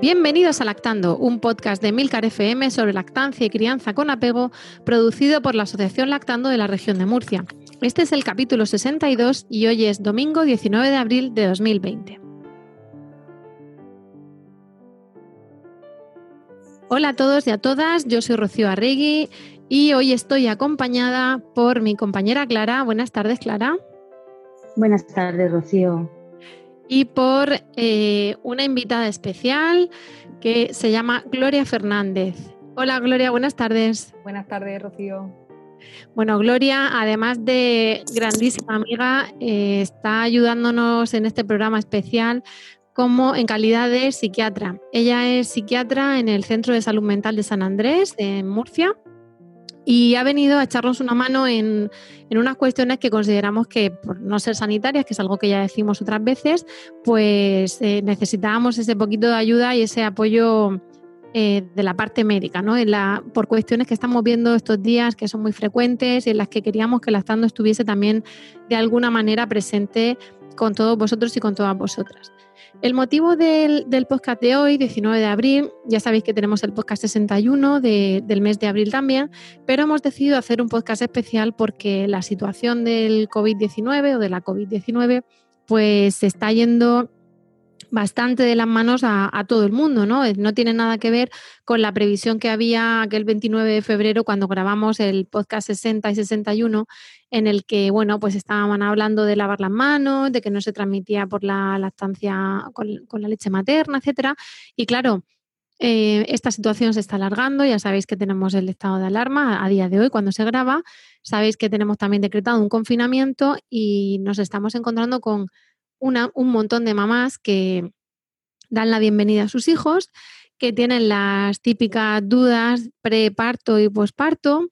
Bienvenidos a Lactando, un podcast de Milcar FM sobre lactancia y crianza con apego, producido por la Asociación Lactando de la región de Murcia. Este es el capítulo 62 y hoy es domingo 19 de abril de 2020. Hola a todos y a todas, yo soy Rocío Arregui y hoy estoy acompañada por mi compañera Clara. Buenas tardes, Clara. Buenas tardes, Rocío y por eh, una invitada especial que se llama Gloria Fernández. Hola Gloria, buenas tardes. Buenas tardes, Rocío. Bueno, Gloria, además de grandísima amiga, eh, está ayudándonos en este programa especial como en calidad de psiquiatra. Ella es psiquiatra en el Centro de Salud Mental de San Andrés, en Murcia, y ha venido a echarnos una mano en, unas cuestiones que consideramos que, por no ser sanitarias, que es algo que ya decimos otras veces, pues eh, necesitábamos ese poquito de ayuda y ese apoyo eh, de la parte médica, ¿no? la, por cuestiones que estamos viendo estos días que son muy frecuentes y en las que queríamos que la estando estuviese también de alguna manera presente con todos vosotros y con todas vosotras. El motivo del, podcast de hoy, 19 de abril, ya sabéis que tenemos el podcast 61 del mes de abril también, pero hemos decidido hacer un podcast especial porque la situación del COVID-19 o de la COVID-19 pues se está yendo bastante de las manos a, todo el mundo, ¿no? No tiene nada que ver con la previsión que había aquel 29 de febrero cuando grabamos el podcast 60 y 61, en el que, bueno, pues estaban hablando de lavar las manos, de que no se transmitía por la lactancia con, la leche materna, etcétera. Y claro, eh, esta situación se está alargando, ya sabéis que tenemos el estado de alarma a día de hoy cuando se graba, sabéis que tenemos también decretado un confinamiento y nos estamos encontrando con un montón de mamás que dan la bienvenida a sus hijos, que tienen las típicas dudas preparto y posparto,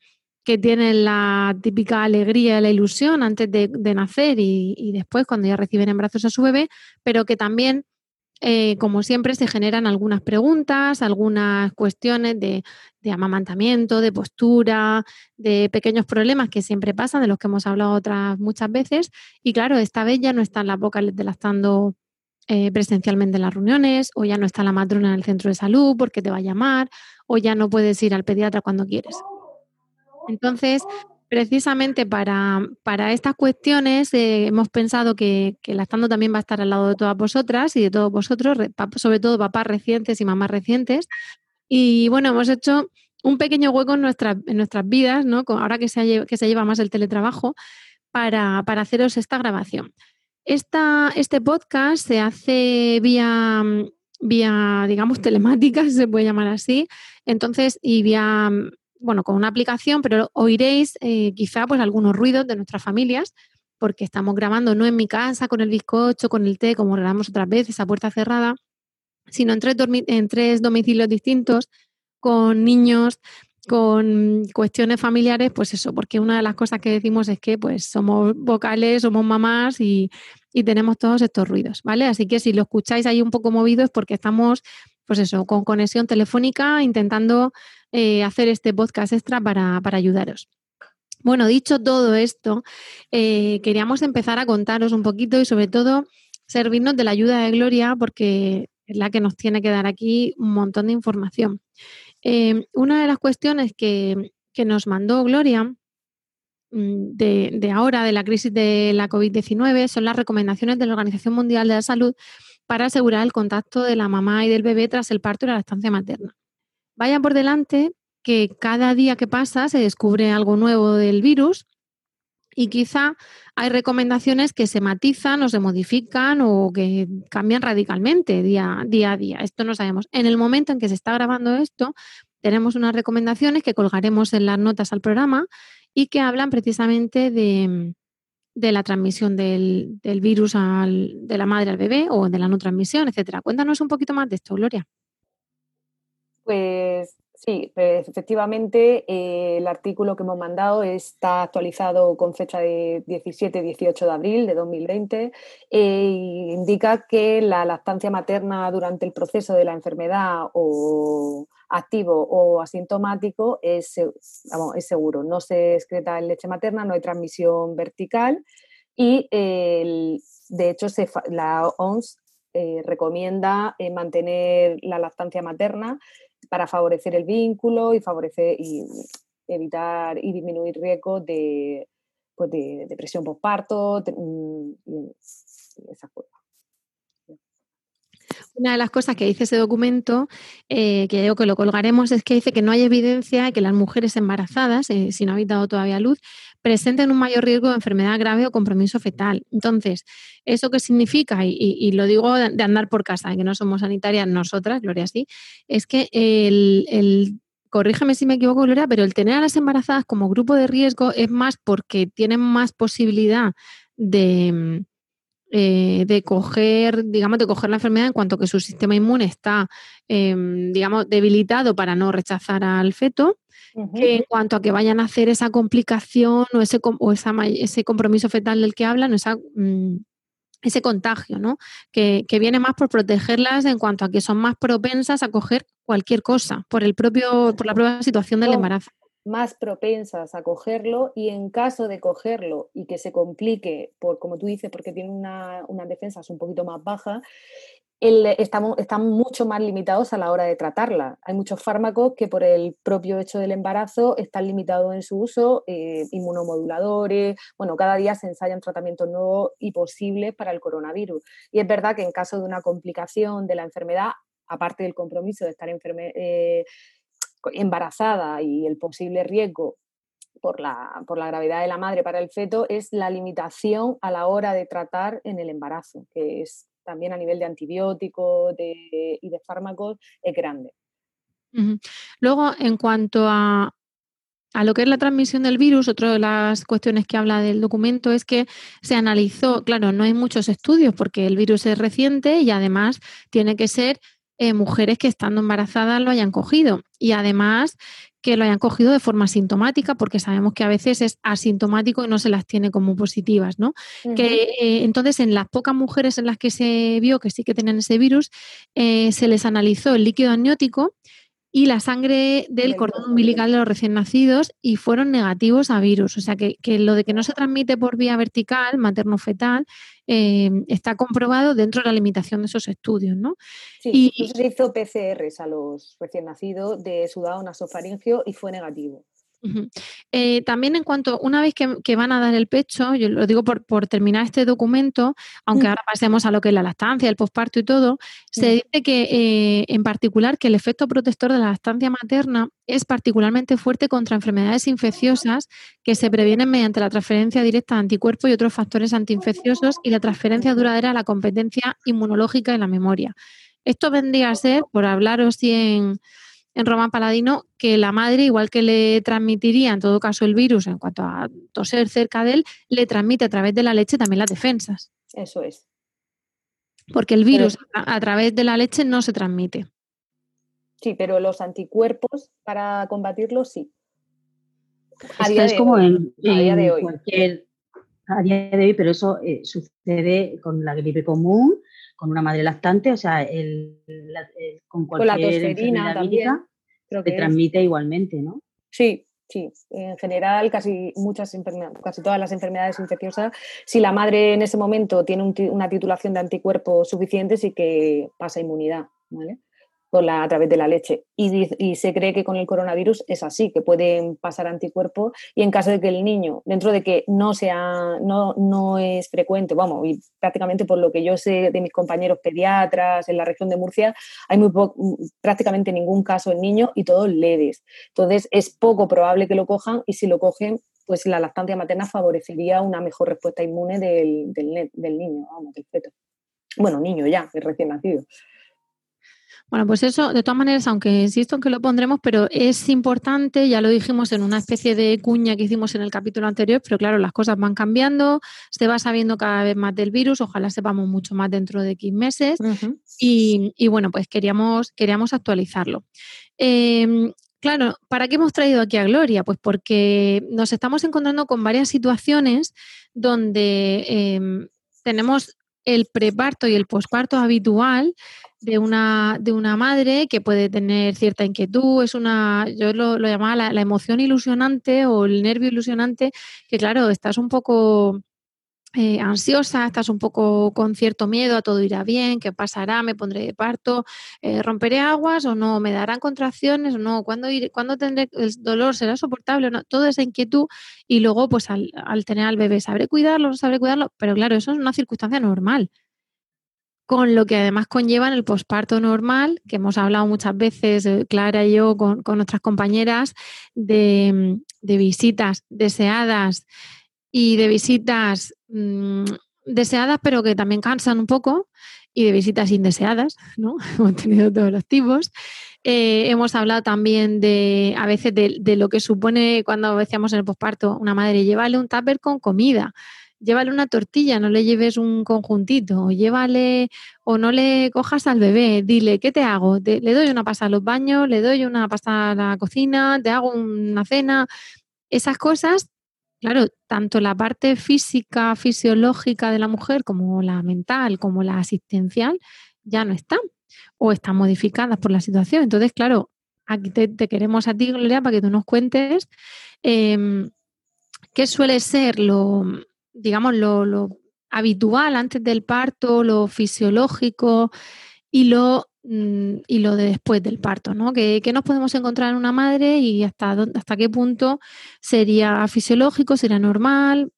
que tienen la típica alegría la ilusión antes de, nacer y, después cuando ya reciben en brazos a su bebé, pero que también, eh, como siempre, se generan algunas preguntas, algunas cuestiones de, amamantamiento, de postura, de pequeños problemas que siempre pasan, de los que hemos hablado otras muchas veces. Y claro, esta vez ya no están las bocas delastando eh, presencialmente en las reuniones, o ya no está la matrona en el centro de salud porque te va a llamar, o ya no puedes ir al pediatra cuando quieres. Entonces, precisamente para, estas cuestiones eh, hemos pensado que, que Lactando también va a estar al lado de todas vosotras y de todos vosotros, sobre todo papás recientes y mamás recientes. Y bueno, hemos hecho un pequeño hueco en, en nuestras vidas, ¿no? ahora que se, que se lleva más el teletrabajo, para, haceros esta grabación. Esta, este podcast se hace vía, vía, digamos, telemática, se puede llamar así, entonces, y vía bueno, con una aplicación, pero oiréis eh, quizá pues algunos ruidos de nuestras familias, porque estamos grabando no en mi casa con el bizcocho, con el té, como grabamos otras veces a puerta cerrada, sino en tres, en tres domicilios distintos, con niños, con cuestiones familiares, pues eso, porque una de las cosas que decimos es que pues somos vocales, somos mamás y, y tenemos todos estos ruidos, ¿vale? Así que si lo escucháis ahí un poco movido es porque estamos, pues eso, con conexión telefónica, intentando eh, hacer este podcast extra para, ayudaros. Bueno, dicho todo esto, eh, queríamos empezar a contaros un poquito y sobre todo servirnos de la ayuda de Gloria porque es la que nos tiene que dar aquí un montón de información. Eh, una de las cuestiones que, nos mandó Gloria mm, de, de, ahora, de la crisis de la COVID-19, son las recomendaciones de la Organización Mundial de la Salud para asegurar el contacto de la mamá y del bebé tras el parto y la lactancia materna. Vaya por delante que cada día que pasa se descubre algo nuevo del virus y quizá hay recomendaciones que se matizan o se modifican o que cambian radicalmente día, a día. Esto no sabemos. En el momento en que se está grabando esto, tenemos unas recomendaciones que colgaremos en las notas al programa y que hablan precisamente de, de la transmisión del, virus de la madre al bebé o de la no transmisión, etcétera. Cuéntanos un poquito más de esto, Gloria. Pues sí, pues efectivamente eh, el artículo que hemos mandado está actualizado con fecha de 17-18 de abril de 2020 e indica que la lactancia materna durante el proceso de la enfermedad o activo o asintomático es, es seguro. No se excreta en leche materna, no hay transmisión vertical y de hecho la OMS eh, recomienda eh, mantener la lactancia materna para favorecer el vínculo y favorecer y evitar y disminuir riesgos de, pues de depresión postparto mm, y esas cosas. Una de las cosas que dice ese documento, eh, que digo que lo colgaremos, es que dice que no hay evidencia de que las mujeres embarazadas, eh, si no han dado todavía luz, presenten un mayor riesgo de enfermedad grave o compromiso fetal. Entonces, ¿eso qué significa? Y, lo digo de, andar por casa, que no somos sanitarias nosotras, Gloria sí, es que el, el corrígeme si me equivoco, Gloria, pero el tener a las embarazadas como grupo de riesgo es más porque tienen más posibilidad de eh, de coger, digamos, de coger la enfermedad en cuanto que su sistema inmune está, em, digamos, debilitado para no rechazar al feto, que en cuanto a que vayan a hacer esa complicación o ese, o ese compromiso fetal del que hablan, esa, mm, ese contagio, ¿no? Que, que, viene más por protegerlas en cuanto a que son más propensas a coger cualquier cosa por el propio, por la propia situación del embarazo más propensas a cogerlo y en caso de cogerlo y que se complique, por como tú dices, porque tiene una, unas defensas un poquito más bajas, estamos, están mucho más limitados a la hora de tratarla. Hay muchos fármacos que por el propio hecho del embarazo están limitados en su uso, eh, inmunomoduladores, bueno, cada día se ensayan tratamientos nuevos y posibles para el coronavirus. Y es verdad que en caso de una complicación de la enfermedad, aparte del compromiso de estar enferme, eh, embarazada y el posible riesgo por la, por la gravedad de la madre para el feto es la limitación a la hora de tratar en el embarazo, que es también a nivel de antibióticos y de fármacos es grande. Luego, en cuanto a, a lo que es la transmisión del virus, otra de las cuestiones que habla del documento es que se analizó, claro, no hay muchos estudios porque el virus es reciente y además tiene que ser eh, mujeres que estando embarazadas lo hayan cogido y además que lo hayan cogido de forma sintomática, porque sabemos que a veces es asintomático y no se las tiene como positivas, ¿no? Que eh, entonces en las pocas mujeres en las que se vio que sí que tenían ese virus, eh, se les analizó el líquido amniótico y la sangre del cordón umbilical de los recién nacidos y fueron negativos a virus. O sea que, lo de que no se transmite por vía vertical, materno-fetal, eh, está comprobado dentro de la limitación de esos estudios. ¿no? Sí, y, se hizo PCRs a los recién nacidos de sudado nasofaringio y fue negativo. Eh, también en cuanto, una vez que, van a dar el pecho, yo lo digo por, terminar este documento, aunque mm. ahora pasemos a lo que es la lactancia, el posparto y todo, se dice que eh, en particular que el efecto protector de la lactancia materna es particularmente fuerte contra enfermedades infecciosas que se previenen mediante la transferencia directa de anticuerpos y otros factores antiinfecciosos y la transferencia duradera a la competencia inmunológica y la memoria. Esto vendría a ser, por hablaros en en Roma Paladino que la madre, igual que le transmitiría en todo caso el virus en cuanto a toser cerca de él, le transmite a través de la leche también las defensas. Eso es. Porque el virus a, través de la leche no se transmite. Sí, pero los anticuerpos para combatirlo sí. A Esto es como en, a día de hoy. cualquier a día de hoy, pero eso eh, sucede con la gripe común, con una madre lactante, o sea, el, con cualquier con la también, se transmite igualmente, ¿no? Sí, sí. En general, casi muchas casi todas las enfermedades infecciosas, si la madre en ese momento tiene una titulación de anticuerpos suficiente, sí que pasa inmunidad, ¿vale? La, a través de la leche. Y, se cree que con el coronavirus es así, que pueden pasar anticuerpos y en caso de que el niño, dentro de que no, sea, no, no es frecuente, vamos, y prácticamente por lo que yo sé de mis compañeros pediatras en la región de Murcia, hay muy prácticamente ningún caso en niños y todos leves. Entonces es poco probable que lo cojan y si lo cogen, pues la lactancia materna favorecería una mejor respuesta inmune del, del, del niño, vamos, del feto. Bueno, niño ya, recién nacido. Bueno, pues eso, de todas maneras, aunque insisto en que lo pondremos, pero es importante, ya lo dijimos en una especie de cuña que hicimos en el capítulo anterior, pero claro, las cosas van cambiando, se va sabiendo cada vez más del virus, ojalá sepamos mucho más dentro de 15 meses y, bueno, pues queríamos, queríamos actualizarlo. Em, claro, ¿para qué hemos traído aquí a Gloria? Pues porque nos estamos encontrando con varias situaciones donde em, tenemos el preparto y el posparto habitual de una, de una madre que puede tener cierta inquietud, es una, yo lo, llamaba la, emoción ilusionante o el nervio ilusionante, que claro, estás un poco eh, ansiosa, estás un poco con cierto miedo a todo irá bien, qué pasará, me pondré de parto, eh, romperé aguas o no, me darán contracciones o no, ¿cuándo, iré, ¿cuándo tendré el dolor? ¿Será soportable o no? Toda esa inquietud y luego pues al, al tener al bebé, ¿sabré cuidarlo? ¿No sabré cuidarlo? Pero claro, eso es una circunstancia normal con lo que además conlleva en el posparto normal, que hemos hablado muchas veces, eh, Clara y yo, con, nuestras compañeras, de, visitas deseadas y de visitas mm, deseadas, pero que también cansan un poco, y de visitas indeseadas, ¿no? hemos tenido todos los tipos. Eh, hemos hablado también de, a veces, de, de, lo que supone cuando decíamos en el posparto, una madre, llévale un tupper con comida llévale una tortilla, no le lleves un conjuntito, llévale o no le cojas al bebé, dile, ¿qué te hago? le doy una pasta a los baños, le doy una pasta a la cocina, te hago una cena. Esas cosas, claro, tanto la parte física, fisiológica de la mujer como la mental, como la asistencial, ya no están o están modificadas por la situación. Entonces, claro, aquí te, queremos a ti, Gloria, para que tú nos cuentes em, qué suele ser lo, digamos, lo, habitual antes del parto, lo fisiológico y lo, mm, y lo de después del parto, ¿no? ¿Qué, nos podemos encontrar en una madre y hasta, hasta qué punto sería fisiológico, sería normal,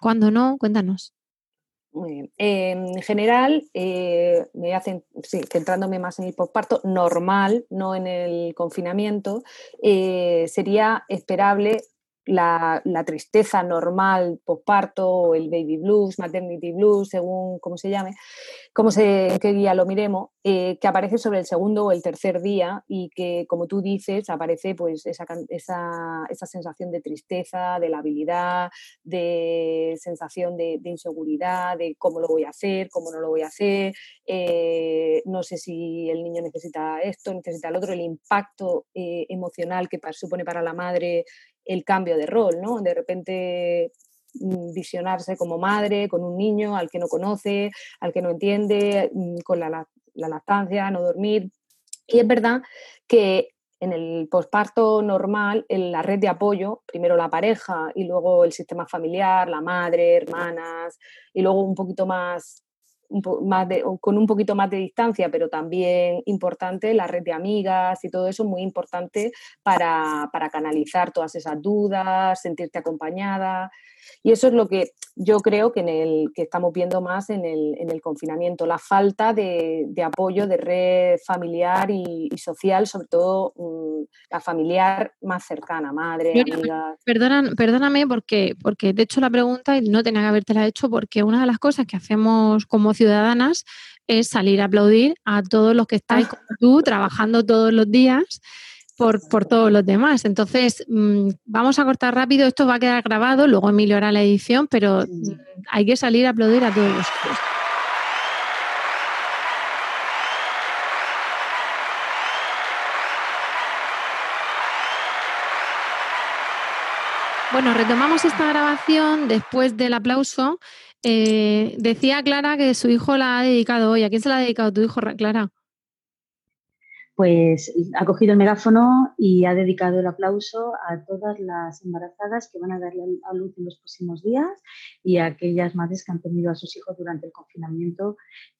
cuándo no? Cuéntanos. Muy bien. en general, eh, me hacen, sí, centrándome más en el posparto, normal, no en el confinamiento, eh, sería esperable la, tristeza normal posparto, el baby blues, maternity blues, según cómo se llame, cómo se, qué guía lo miremos, eh, que aparece sobre el segundo o el tercer día y que, como tú dices, aparece pues esa, esa, sensación de tristeza, de la habilidad, de sensación de, inseguridad, de cómo lo voy a hacer, cómo no lo voy a hacer, eh, no sé si el niño necesita esto, necesita el otro, el impacto eh, emocional que supone para la madre el cambio de rol, ¿no? De repente mm, visionarse como madre con un niño al que no conoce, al que no entiende, mm, con la, lactancia, no dormir. Y es verdad que en el posparto normal, en la red de apoyo, primero la pareja y luego el sistema familiar, la madre, hermanas, y luego un poquito más más con un poquito más de distancia, pero también importante, la red de amigas y todo eso, muy importante para, para canalizar todas esas dudas, sentirte acompañada. Y eso es lo que yo creo que, en el, que estamos viendo más en el, en el confinamiento, la falta de, de, apoyo de red familiar y, social, sobre todo mm, la familiar más cercana, madre, amigas. perdóname porque, porque te he hecho la pregunta y no tenía que habértela hecho porque una de las cosas que hacemos como ciudadanas es salir a aplaudir a todos los que estáis ah. como tú trabajando todos los días por, todos los demás. Entonces, mm, vamos a cortar rápido, esto va a quedar grabado, luego Emilio hará la edición, pero hay que salir a aplaudir a todos los Bueno, retomamos esta grabación después del aplauso. Eh, decía Clara que su hijo la ha dedicado hoy. ¿A quién se la ha dedicado tu hijo, Clara? pues ha cogido el megáfono y ha dedicado el aplauso a todas las embarazadas que van a darle a luz en los próximos días y a aquellas madres que han tenido a sus hijos durante el confinamiento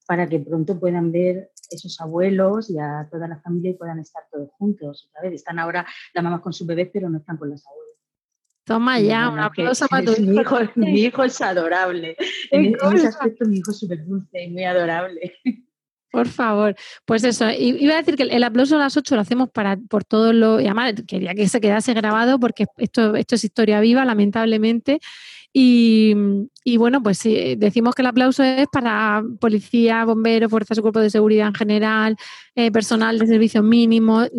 para que pronto puedan ver esos abuelos y a toda la familia y puedan estar todos juntos. Otra Están ahora las mamás con sus bebés, pero no están con las abuelas. Toma ya, un aplauso para tu hijo. Mi hijo, mi hijo es adorable. En, en, ese aspecto mi hijo es súper dulce y muy adorable. Por favor, pues eso, iba a decir que el aplauso a las 8 lo hacemos para por todo lo, y además quería que se quedase grabado porque esto, esto es historia viva, lamentablemente. Y, bueno, pues decimos que el aplauso es para policía, bomberos, fuerzas y cuerpos de seguridad en general, eh, personal de servicios mínimos,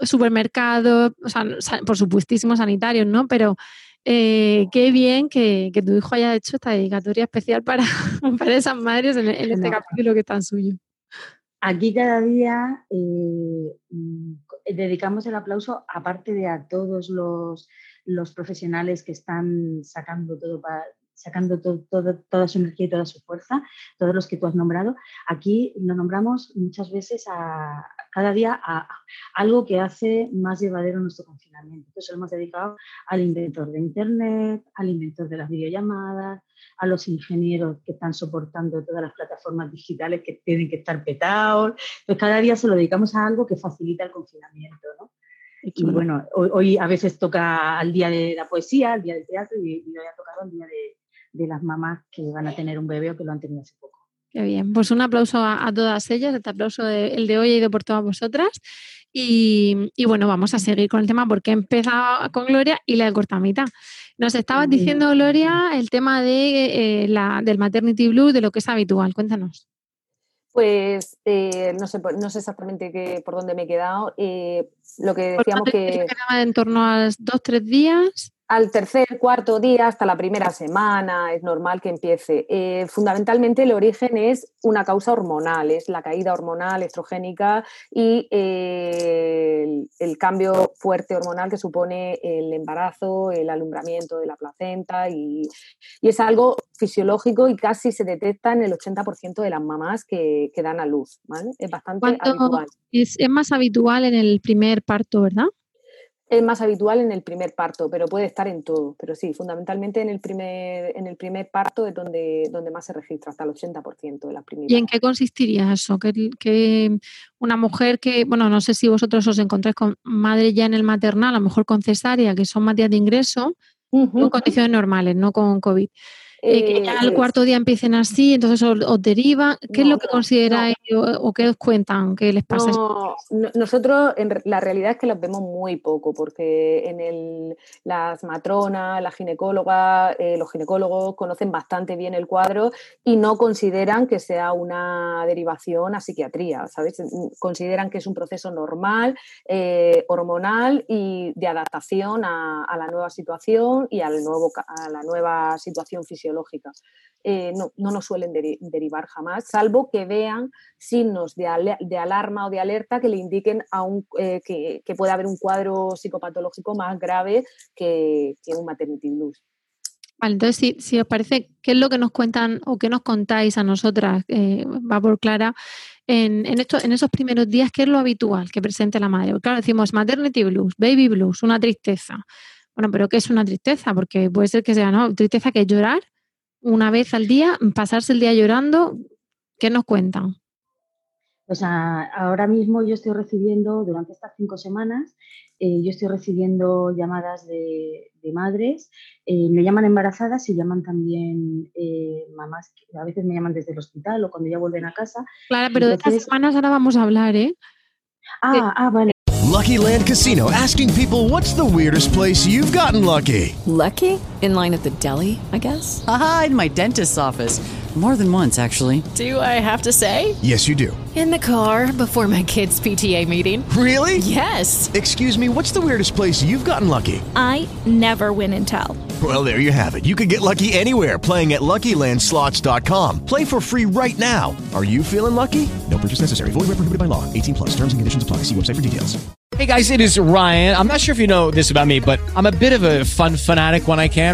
supermercados, o sea, por supuestísimo sanitarios, ¿no? Pero eh, qué bien que, tu hijo haya hecho esta dedicatoria especial para, para esas madres en, este capítulo que es tan suyo. Aquí cada día eh, mm, dedicamos el aplauso, aparte de a todos los, los profesionales que están sacando todo para, sacando toda su energía y toda su fuerza, todos los que tú has nombrado. Aquí lo nombramos muchas veces a, cada día a, algo que hace más llevadero nuestro confinamiento. Entonces lo hemos dedicado al inventor de Internet, al inventor de las videollamadas, a los ingenieros que están soportando todas las plataformas digitales que tienen que estar petados. Entonces cada día se lo dedicamos a algo que facilita el confinamiento. ¿no? Y bueno, hoy, a veces toca al día de la poesía, al día del teatro y, y hoy ha tocado el día de, de las mamás que van a tener un bebé o que lo han tenido hace poco. Qué bien, pues un aplauso a, todas ellas, este aplauso el de hoy ha ido por todas vosotras. Y, bueno, vamos a seguir con el tema porque he empezado con Gloria y la he cortado a mitad. Nos estabas diciendo, Gloria, el tema de, eh, la, del maternity blue, de lo que es habitual. Cuéntanos. Pues eh, no, sé, no sé exactamente qué, por dónde me he quedado. Eh, lo que decíamos que... En torno a dos, tres días al tercer, cuarto día, hasta la primera semana, es normal que empiece. Eh, fundamentalmente el origen es una causa hormonal, es la caída hormonal estrogénica y eh, el, cambio fuerte hormonal que supone el embarazo, el alumbramiento de la placenta y, es algo fisiológico y casi se detecta en el 80% de las mamás que, dan a luz. Es bastante habitual. es más habitual en el primer parto, ¿verdad? Es más habitual en el primer parto, pero puede estar en todo. Pero sí, fundamentalmente en el primer, en el primer parto es donde, donde más se registra, hasta el 80% de las primeras. ¿Y en qué consistiría eso? Que, una mujer que, bueno, no sé si vosotros os encontráis con madre ya en el maternal, a lo mejor con cesárea, que son más días de ingreso, en condiciones normales, no con COVID. Eh, que ya al cuarto día empiecen así, entonces os, deriva. ¿Qué es lo que consideráis o, qué os cuentan? ¿Qué les pasa? nosotros, en, la realidad es que los vemos muy poco, porque en el, las matronas, la ginecóloga, eh, los ginecólogos conocen bastante bien el cuadro y no consideran que sea una derivación a psiquiatría, ¿sabes? Consideran que es un proceso normal, eh, hormonal y de adaptación a, la nueva situación y al nuevo, a la nueva situación fisiológica lógica. Eh, no, no, nos suelen derivar jamás, salvo que vean signos de, alarma o de alerta que le indiquen a un, eh, que, puede haber un cuadro psicopatológico más grave que, un maternity blues. Vale, entonces, si, os parece, ¿qué es lo que nos cuentan o qué nos contáis a nosotras, eh, va por Clara, en, en, en esos primeros días, qué es lo habitual que presente la madre? claro, decimos maternity blues, baby blues, una tristeza. Bueno, pero ¿qué es una tristeza? Porque puede ser que sea, ¿no? Tristeza que es llorar, una vez al día, pasarse el día llorando, ¿qué nos cuentan? Pues ahora mismo yo estoy recibiendo, durante estas cinco semanas, eh, yo estoy recibiendo llamadas de, madres, eh, me llaman embarazadas y llaman también eh, mamás, que a veces me llaman desde el hospital o cuando ya vuelven a casa. Claro, pero de estas semanas ahora vamos a hablar, ¿eh? Ah, ah, vale. Lucky Land Casino, asking people what's the weirdest place you've gotten lucky. Lucky? In line at the deli, I guess? Aha, in my dentist's office. More than once, actually. Do I have to say? Yes, you do. In the car before my kids' PTA meeting. Really? Yes. Excuse me, what's the weirdest place you've gotten lucky? I never win and tell. Well, there you have it. You can get lucky anywhere playing at LuckyLandSlots.com. Play for free right now. Are you feeling lucky? No purchase necessary. Void where prohibited by law. 18 plus. Terms and conditions apply. See website for details. Hey guys, it is Ryan. I'm not sure if you know this about me, but I'm a bit of a fun fanatic when I can.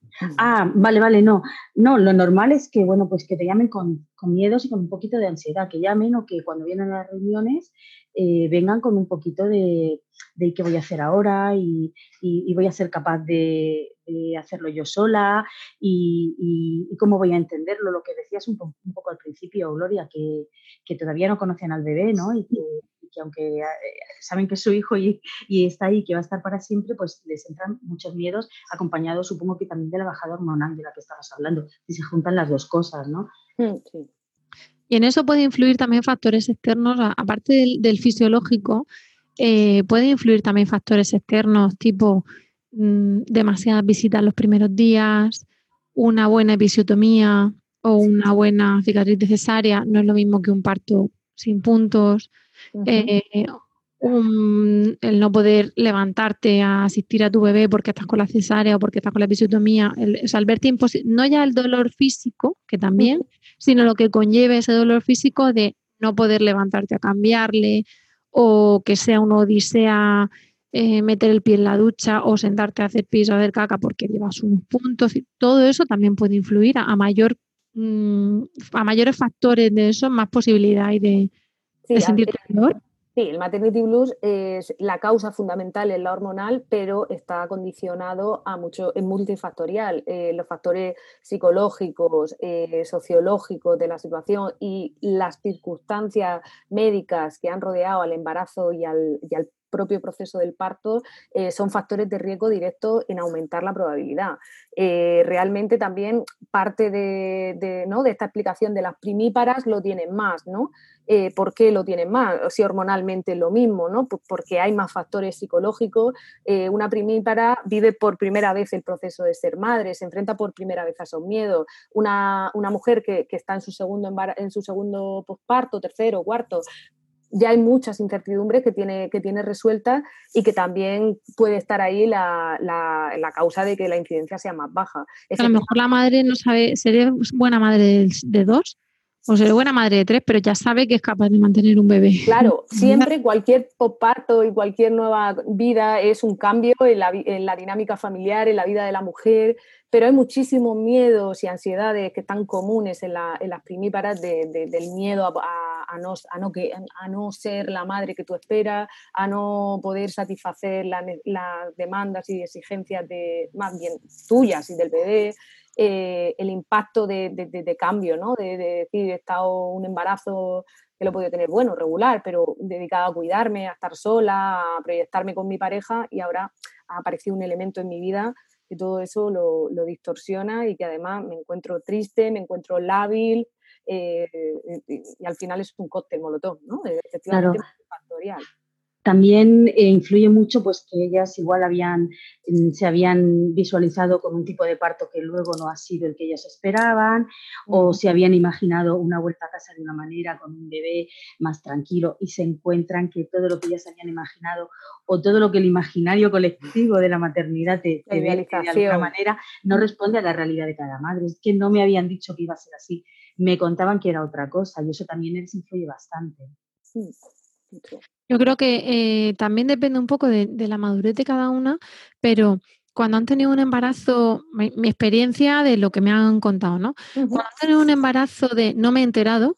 Ah, vale, vale, no. No, lo normal es que, bueno, pues que te llamen con, con miedos y con un poquito de ansiedad, que llamen o que cuando vienen a las reuniones eh, vengan con un poquito de, de qué voy a hacer ahora y, y- y voy a ser capaz de, de hacerlo yo sola y, y- y cómo voy a entenderlo, lo que decías un, po- un poco al principio, Gloria, que, que todavía no conocen al bebé, ¿no? Y que, y que aunque eh, saben que es su hijo y, y está ahí, que va a estar para siempre, pues les entran muchos miedos, acompañados supongo que también de la bajada hormonal de la que estabas hablando, y se juntan las dos cosas, ¿no? Mm, sí. Y en eso puede influir también factores externos, aparte del, del fisiológico, eh, pueden influir también factores externos tipo mm, demasiadas visitas los primeros días, una buena episiotomía o una buena cicatriz de cesárea, no es lo mismo que un parto sin puntos, Eh, un- el no poder levantarte a asistir a tu bebé porque estás con la cesárea o porque estás con la episiotomía, el, o sea, el verte imposi- no ya el dolor físico, que también, sino lo que conlleve ese dolor físico de no poder levantarte a cambiarle o que sea una odisea eh, meter el pie en la ducha o sentarte a hacer pis o hacer caca porque llevas unos puntos. y Todo eso también puede influir a, a mayor mm, a mayores factores de eso, más posibilidad hay de, Sí, sentirte peor. Sí, el maternity blues es la causa fundamental en la hormonal, pero está condicionado a mucho, es multifactorial. Eh, los factores psicológicos, eh, sociológicos de la situación y las circunstancias médicas que han rodeado al embarazo y al, y al propio proceso del parto eh, son factores de riesgo directo en aumentar la probabilidad. Eh, realmente también parte de, ¿no? de esta explicación de las primíparas lo tienen más, ¿no? Eh, ¿Por qué lo tienen más? Si hormonalmente es lo mismo, ¿no? Pues porque hay más factores psicológicos. Una primípara vive por primera vez el proceso de ser madre, se enfrenta por primera vez a esos miedos. Una, una mujer que, que, está en su segundo, en su segundo posparto, tercero, cuarto, ya hay muchas incertidumbres que tiene, que tiene resueltas y que también puede estar ahí la, la, la causa de que la incidencia sea más baja. A lo mejor la madre no sabe, seré buena madre de dos o seré buena madre de tres, pero ya sabe que es capaz de mantener un bebé. Claro, siempre cualquier posparto y cualquier nueva vida es un cambio en la, en la, dinámica familiar, en la vida de la mujer, pero hay muchísimos miedos y ansiedades que están comunes en, la, en las primíparas de, de, del miedo a, a, a, no, a, no que, a no ser la madre que tú esperas, a no poder satisfacer las la demandas y exigencias de, más bien tuyas y del bebé. Eh, el impacto de, de, de cambio, ¿no? De, decir, he estado un embarazo que lo he podido tener bueno, regular, pero dedicado a cuidarme, a estar sola, a proyectarme con mi pareja y ahora ha aparecido un elemento en mi vida que todo eso lo, lo distorsiona y que además me encuentro triste, me encuentro lábil eh, y, y, al final es un cóctel molotov, ¿no? Efectivamente claro. factorial. También eh, influye mucho pues que ellas igual habían, se habían visualizado con un tipo de parto que luego no ha sido el que ellas esperaban, o se habían imaginado una vuelta a casa de una manera con un bebé más tranquilo y se encuentran que todo lo que ellas habían imaginado o todo lo que el imaginario colectivo de la maternidad te, te ve de alguna manera no responde a la realidad de cada madre. Es que no me habían dicho que iba a ser así, me contaban que era otra cosa y eso también les influye bastante. Sí. Yo creo que eh, también depende un poco de, de, la madurez de cada una, pero cuando han tenido un embarazo, mi, mi experiencia de lo que me han contado, ¿no? Uh -huh. Cuando han tenido un embarazo de no me he enterado,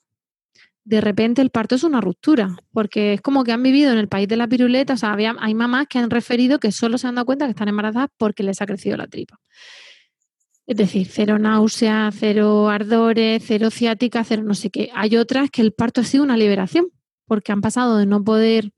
de repente el parto es una ruptura, porque es como que han vivido en el país de la piruleta, o sea, había, hay mamás que han referido que solo se han dado cuenta que están embarazadas porque les ha crecido la tripa. Es decir, cero náusea, cero ardores, cero ciática, cero no sé qué. Hay otras que el parto ha sido una liberación, porque han pasado de no poder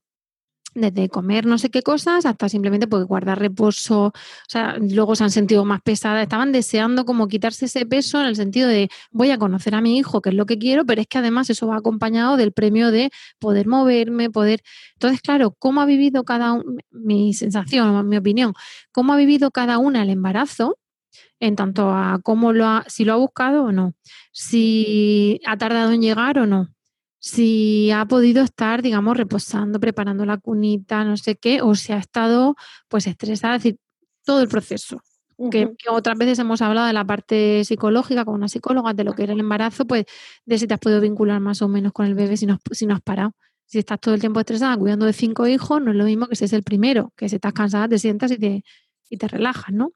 desde comer no sé qué cosas hasta simplemente pues guardar reposo, o sea, luego se han sentido más pesadas, estaban deseando como quitarse ese peso en el sentido de voy a conocer a mi hijo, que es lo que quiero, pero es que además eso va acompañado del premio de poder moverme, poder... Entonces, claro, ¿cómo ha vivido cada uno, mi sensación, mi opinión, cómo ha vivido cada una el embarazo? en tanto a cómo lo ha, si lo ha buscado o no, si ha tardado en llegar o no, si ha podido estar, digamos, reposando, preparando la cunita, no sé qué, o si ha estado pues estresada, es decir, todo el proceso. que, otras veces hemos hablado de la parte psicológica con una psicóloga de lo que era el embarazo, pues de si te has podido vincular más o menos con el bebé si no, si no has parado. Si estás todo el tiempo estresada cuidando de cinco hijos, no es lo mismo que si es el primero, que si estás cansada te sientas y te, y te relajas, ¿no?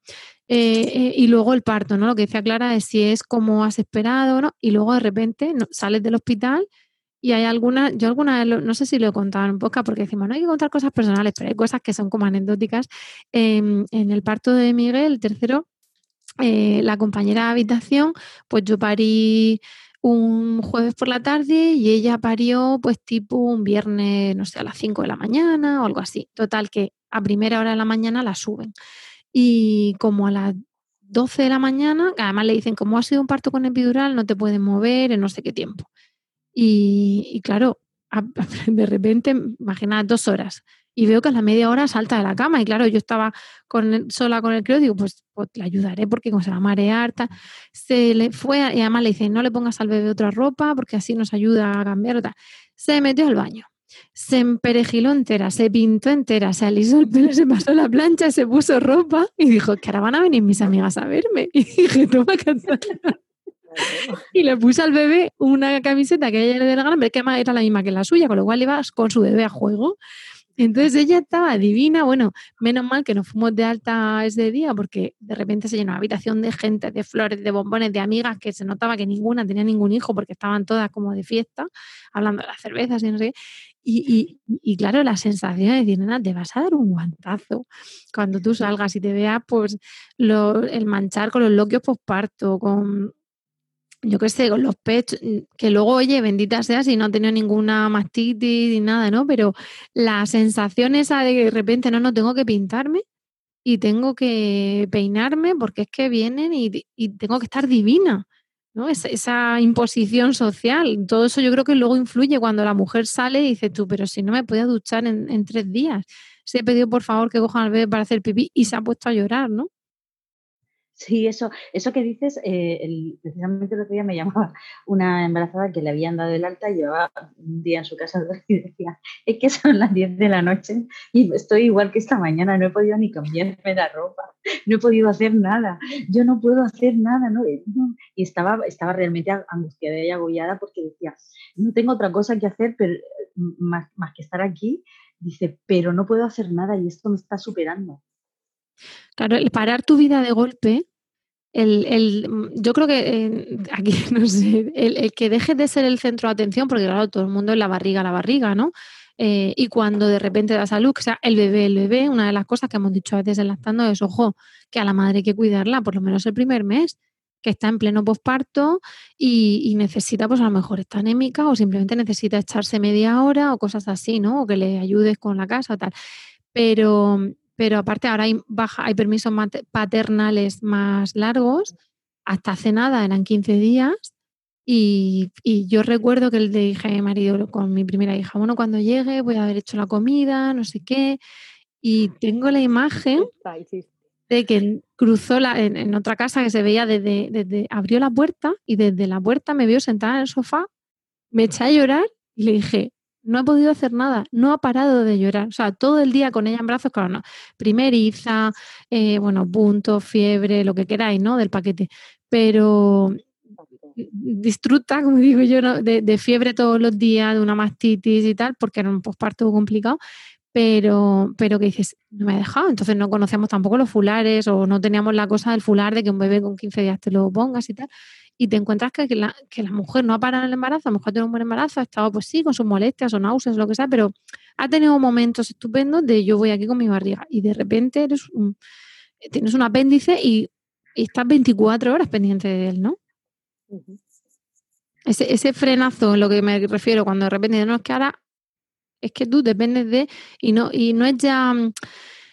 Eh, eh, y luego el parto, ¿no? Lo que decía Clara es si es como has esperado, ¿no? Y luego de repente sales del hospital y hay algunas, yo alguna vez, no sé si lo he contado en podcast porque decimos, no hay que contar cosas personales, pero hay cosas que son como anecdóticas. Em, en el parto de Miguel, el tercero, eh, la compañera de habitación, pues yo parí un jueves por la tarde y ella parió pues tipo un viernes, no sé, a las 5 de la mañana o algo así. Total, que a primera hora de la mañana la suben. Y como a las 12 de la mañana, además le dicen, como ha sido un parto con epidural, no te puedes mover en no sé qué tiempo. Y, claro, de repente, imagina dos horas. Y veo que a la media hora salta de la cama. Y claro, yo estaba sola con el creo, digo, pues, pues, ayudaré porque como se va a marear. Se le fue, y además le dice, no le pongas al bebé otra ropa porque así nos ayuda a cambiar. Se metió al baño se emperejiló entera, se pintó entera, se alisó el pelo, se pasó la plancha, se puso ropa y dijo que ahora van a venir mis amigas a verme. Y dije, toma Y le puse al bebé una camiseta que ella le la gana, pero que era la misma que la suya, con lo cual iba con su bebé a juego. Entonces ella estaba divina, bueno, menos mal que nos fuimos de alta ese día porque de repente se llenó la habitación de gente, de flores, de bombones, de amigas que se notaba que ninguna tenía ningún hijo porque estaban todas como de fiesta, hablando de las cervezas y no sé qué. Y, claro, la sensación de decir, nena, te vas a dar un guantazo cuando tú salgas y te veas pues el manchar con los loquios posparto, con yo qué sé, con los pechos, mm, que luego, oye, bendita sea si no ha tenido ninguna mastitis ni nada, ¿no? Pero la sensación esa de que de repente, no, no, tengo que pintarme y tengo que peinarme porque es que vienen y, tengo que estar divina, ¿no? esa imposición social, todo eso yo creo que luego influye cuando la mujer sale y dice tú, pero si no me podía duchar en, en tres días, se he pedido por favor que cojan al bebé para hacer pipí y se ha puesto a llorar, ¿no? Sí, eso, eso que dices, eh, precisamente el otro día me llamaba una embarazada que le habían dado el alta y llevaba un día en su casa y decía, es que son las 10 de la noche y estoy igual que esta mañana, no he podido ni cambiarme la ropa, no he podido hacer nada, yo no puedo hacer nada, ¿no? Eh, y estaba, estaba realmente angustiada y agobiada porque decía, no tengo otra cosa que hacer pero, más, más que estar aquí, dice, pero no puedo hacer nada y esto me está superando. Claro, el parar tu vida de golpe, el, mm, yo creo que eh, aquí, no sé, el, que deje de ser el centro de atención, porque claro, todo el mundo es la barriga, la barriga, ¿no? Eh, y cuando de repente da salud, que sea el bebé, el bebé, una de las cosas que hemos dicho a veces en lactando es, ojo, que a la madre hay que cuidarla por lo menos el primer mes, que está en pleno posparto y, y, necesita, pues a lo mejor está anémica o simplemente necesita echarse media hora o cosas así, ¿no? O que le ayudes con la casa o tal. Pero, pero aparte ahora hay, baja, hay permisos paternales más largos, hasta hace nada eran 15 días. Y, yo recuerdo que le dije a mi marido con mi primera hija, bueno, cuando llegue voy a haber hecho la comida, no sé qué. Y tengo la imagen de que cruzó la, en, otra casa que se veía desde, desde, abrió la puerta y desde la puerta me vio sentada en el sofá, me eché a llorar y le dije, no ha podido hacer nada, no ha parado de llorar. O sea, todo el día con ella en brazos, claro, no. Primeriza, eh, bueno, punto, fiebre, lo que queráis, ¿no? Del paquete. Pero disfruta, como digo yo, de, fiebre todos los días, de una mastitis y tal, porque era un posparto complicado, pero, pero que dices, no me ha dejado, entonces no conocíamos tampoco los fulares o no teníamos la cosa del fular de que un bebé con 15 días te lo pongas y tal y te encuentras que, la, mujer no ha parado en el embarazo, a lo mejor tiene un buen embarazo, ha estado pues sí, con sus molestias o náuseas, lo que sea, pero ha tenido momentos estupendos de yo voy aquí con mi barriga y de repente eres un, tienes un apéndice y, estás 24 horas pendiente de él, ¿no? ese, ese frenazo, lo que me refiero, cuando de repente no es que ahora es que tú dependes de, y no, y no es ya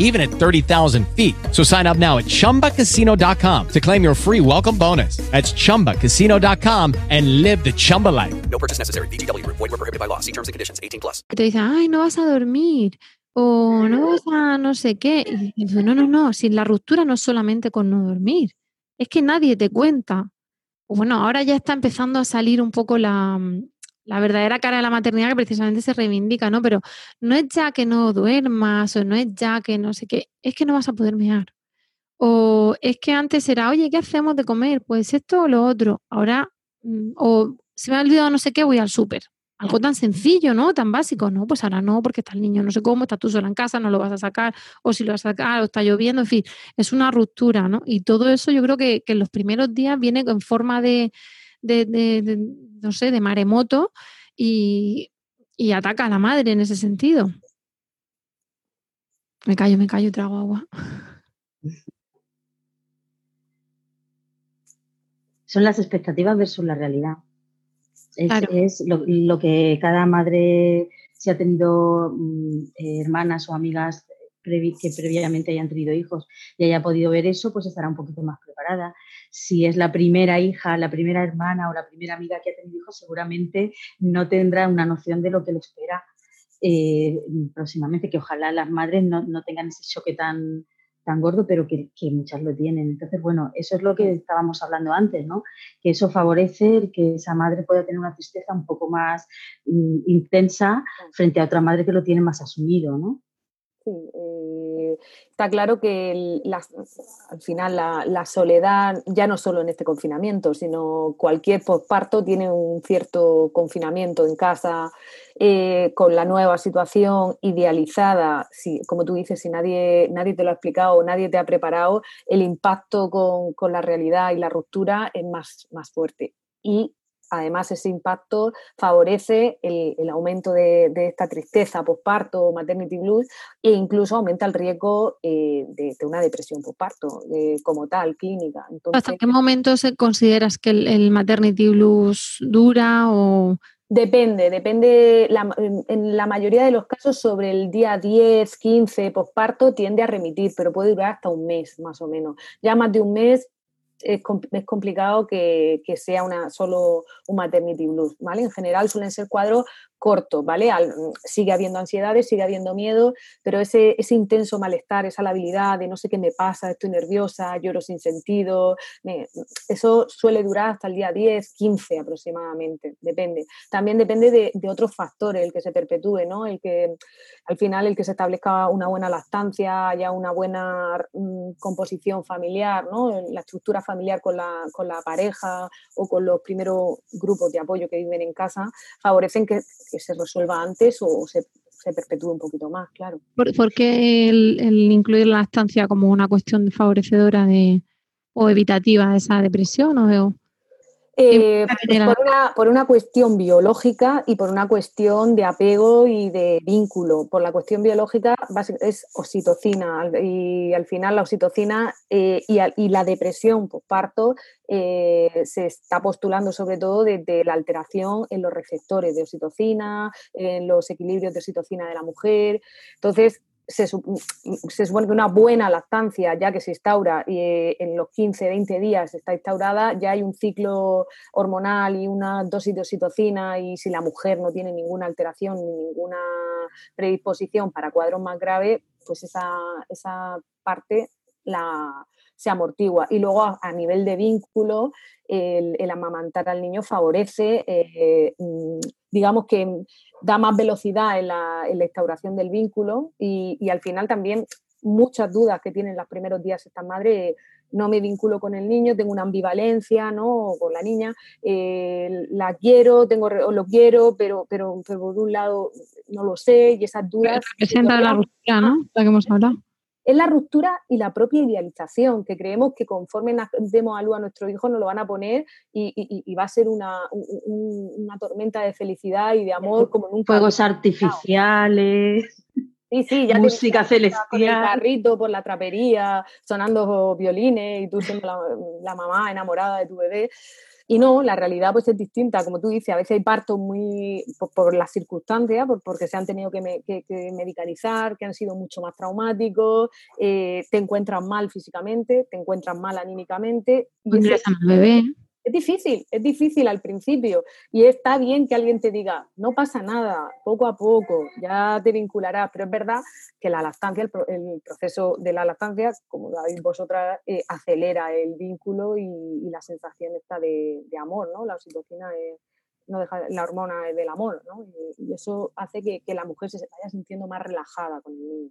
even at 30,000 feet. So sign up now at chumbacasino.com to claim your free welcome bonus. That's chumbacasino.com and live the Chumba life. No purchase necessary. DTW, void, were prohibited by law. See terms and conditions 18 plus. Te dicen, ay, no vas a dormir. o no vas a no sé qué. Y dice, no, no, no, si la ruptura no es solamente con no dormir, es que nadie te cuenta. Bueno, ahora ya está empezando a salir un poco la, la verdadera cara de la maternidad que precisamente se reivindica, ¿no? Pero no es ya que no duermas o no es ya que no sé qué, es que no vas a poder mear. O es que antes era, oye, ¿qué hacemos de comer? Pues esto o lo otro. Ahora, mm, o se me ha olvidado no sé qué, voy al súper. Algo tan sencillo, ¿no? Tan básico, ¿no? Pues ahora no, porque está el niño no sé cómo, está tú sola en casa, no lo vas a sacar, o si lo vas a sacar, o está lloviendo, en fin, es una ruptura, ¿no? Y todo eso yo creo que, en los primeros días viene en forma de, de, no sé, de maremoto y, y ataca a la madre en ese sentido. Me callo, me callo, trago agua. Son las expectativas versus la realidad. Es, lo, que cada madre, si ha tenido mm, hermanas o amigas que previamente hayan tenido hijos y haya podido ver eso, pues estará un poquito más preparada. Si es la primera hija, la primera hermana o la primera amiga que ha tenido hijos, seguramente no tendrá una noción de lo que le espera eh, próximamente, que ojalá las madres no, no tengan ese choque tan, tan gordo, pero que, muchas lo tienen. Entonces, bueno, eso es lo que estábamos hablando antes, ¿no? Que eso favorece que esa madre pueda tener una tristeza un poco más mm, intensa frente a otra madre que lo tiene más asumido, ¿no? Sí, eh, está claro que al final la, soledad, ya no solo en este confinamiento, sino cualquier posparto tiene un cierto confinamiento en casa, eh, con la nueva situación idealizada, si, como tú dices, si nadie, nadie te lo ha explicado, nadie te ha preparado, el impacto con, con la realidad y la ruptura es más, más fuerte. Y además ese impacto favorece el, aumento de, esta tristeza postparto, maternity blues, e incluso aumenta el riesgo eh, de, una depresión postparto eh, como tal, clínica. ¿Hasta qué momento se consideras que el, maternity blues dura o...? Depende, depende, en la mayoría de los casos sobre el día 10, 15 postparto tiende a remitir, pero puede durar hasta un mes más o menos. Ya más de un mes es, complicado que, que, sea una, solo un maternity blues, ¿vale? En general suelen ser cuadros corto, ¿vale? sigue habiendo ansiedades, sigue habiendo miedo, pero ese, ese intenso malestar, esa labilidad de no sé qué me pasa, estoy nerviosa, lloro sin sentido, eso suele durar hasta el día 10, 15 aproximadamente, depende. También depende de, de, otros factores el que se perpetúe, ¿no? El que al final el que se establezca una buena lactancia, haya una buena mm, composición familiar, ¿no? La estructura familiar con la, con la pareja o con los primeros grupos de apoyo que viven en casa, favorecen que que se resuelva antes o se, se perpetúe un poquito más, claro. ¿Por, qué el, incluir la estancia como una cuestión favorecedora de, o evitativa de esa depresión? O, eh, por, una, cuestión biológica y por una cuestión de apego y de vínculo. Por la cuestión biológica es oxitocina y al final la oxitocina eh, y, la depresión por parto eh, se está postulando sobre todo desde la alteración en los receptores de oxitocina, en los equilibrios de oxitocina de la mujer. Entonces, se, supone que una buena lactancia, ya que se instaura y eh, en los 15, 20 días está instaurada, ya hay un ciclo hormonal y una dosis de oxitocina y si la mujer no tiene ninguna alteración ni ninguna predisposición para cuadros más graves, pues esa, esa parte la, se amortigua. Y luego a, nivel de vínculo, el, amamantar al niño favorece, eh, mm, digamos que da más velocidad en la, instauración del vínculo y, al final también muchas dudas que tienen los primeros días esta madre no me vinculo con el niño, tengo una ambivalencia, ¿no? Con la niña, eh, la quiero, tengo o lo quiero, pero, pero, pero, por un lado no lo sé y esas dudas. Presenta la ruptura, ¿no? La que hemos hablado es la ruptura y la propia idealización, que creemos que conforme demos a luz a nuestro hijo nos lo van a poner y, va a ser una, una, tormenta de felicidad y de amor como nunca. Fuegos artificiales. Sí, sí, ya música celestial. Con el carrito por la trapería, sonando violines y tú siendo la, la mamá enamorada de tu bebé. Y no, la realidad pues es distinta, como tú dices, a veces hay partos muy por, las circunstancias, porque se han tenido que, medicalizar, que han sido mucho más traumáticos, eh, te encuentras mal físicamente, te encuentras mal anímicamente. Y al bebé. Es difícil, es difícil al principio y está bien que alguien te diga, no pasa nada, poco a poco, ya te vincularás, pero es verdad que la lactancia, el, proceso de la lactancia, como sabéis vosotras, eh, acelera el vínculo y, la sensación está de, amor, ¿no? La oxitocina es, no deja, la hormona del amor, ¿no? Y, eso hace que, que la mujer se vaya sintiendo más relajada con el niño.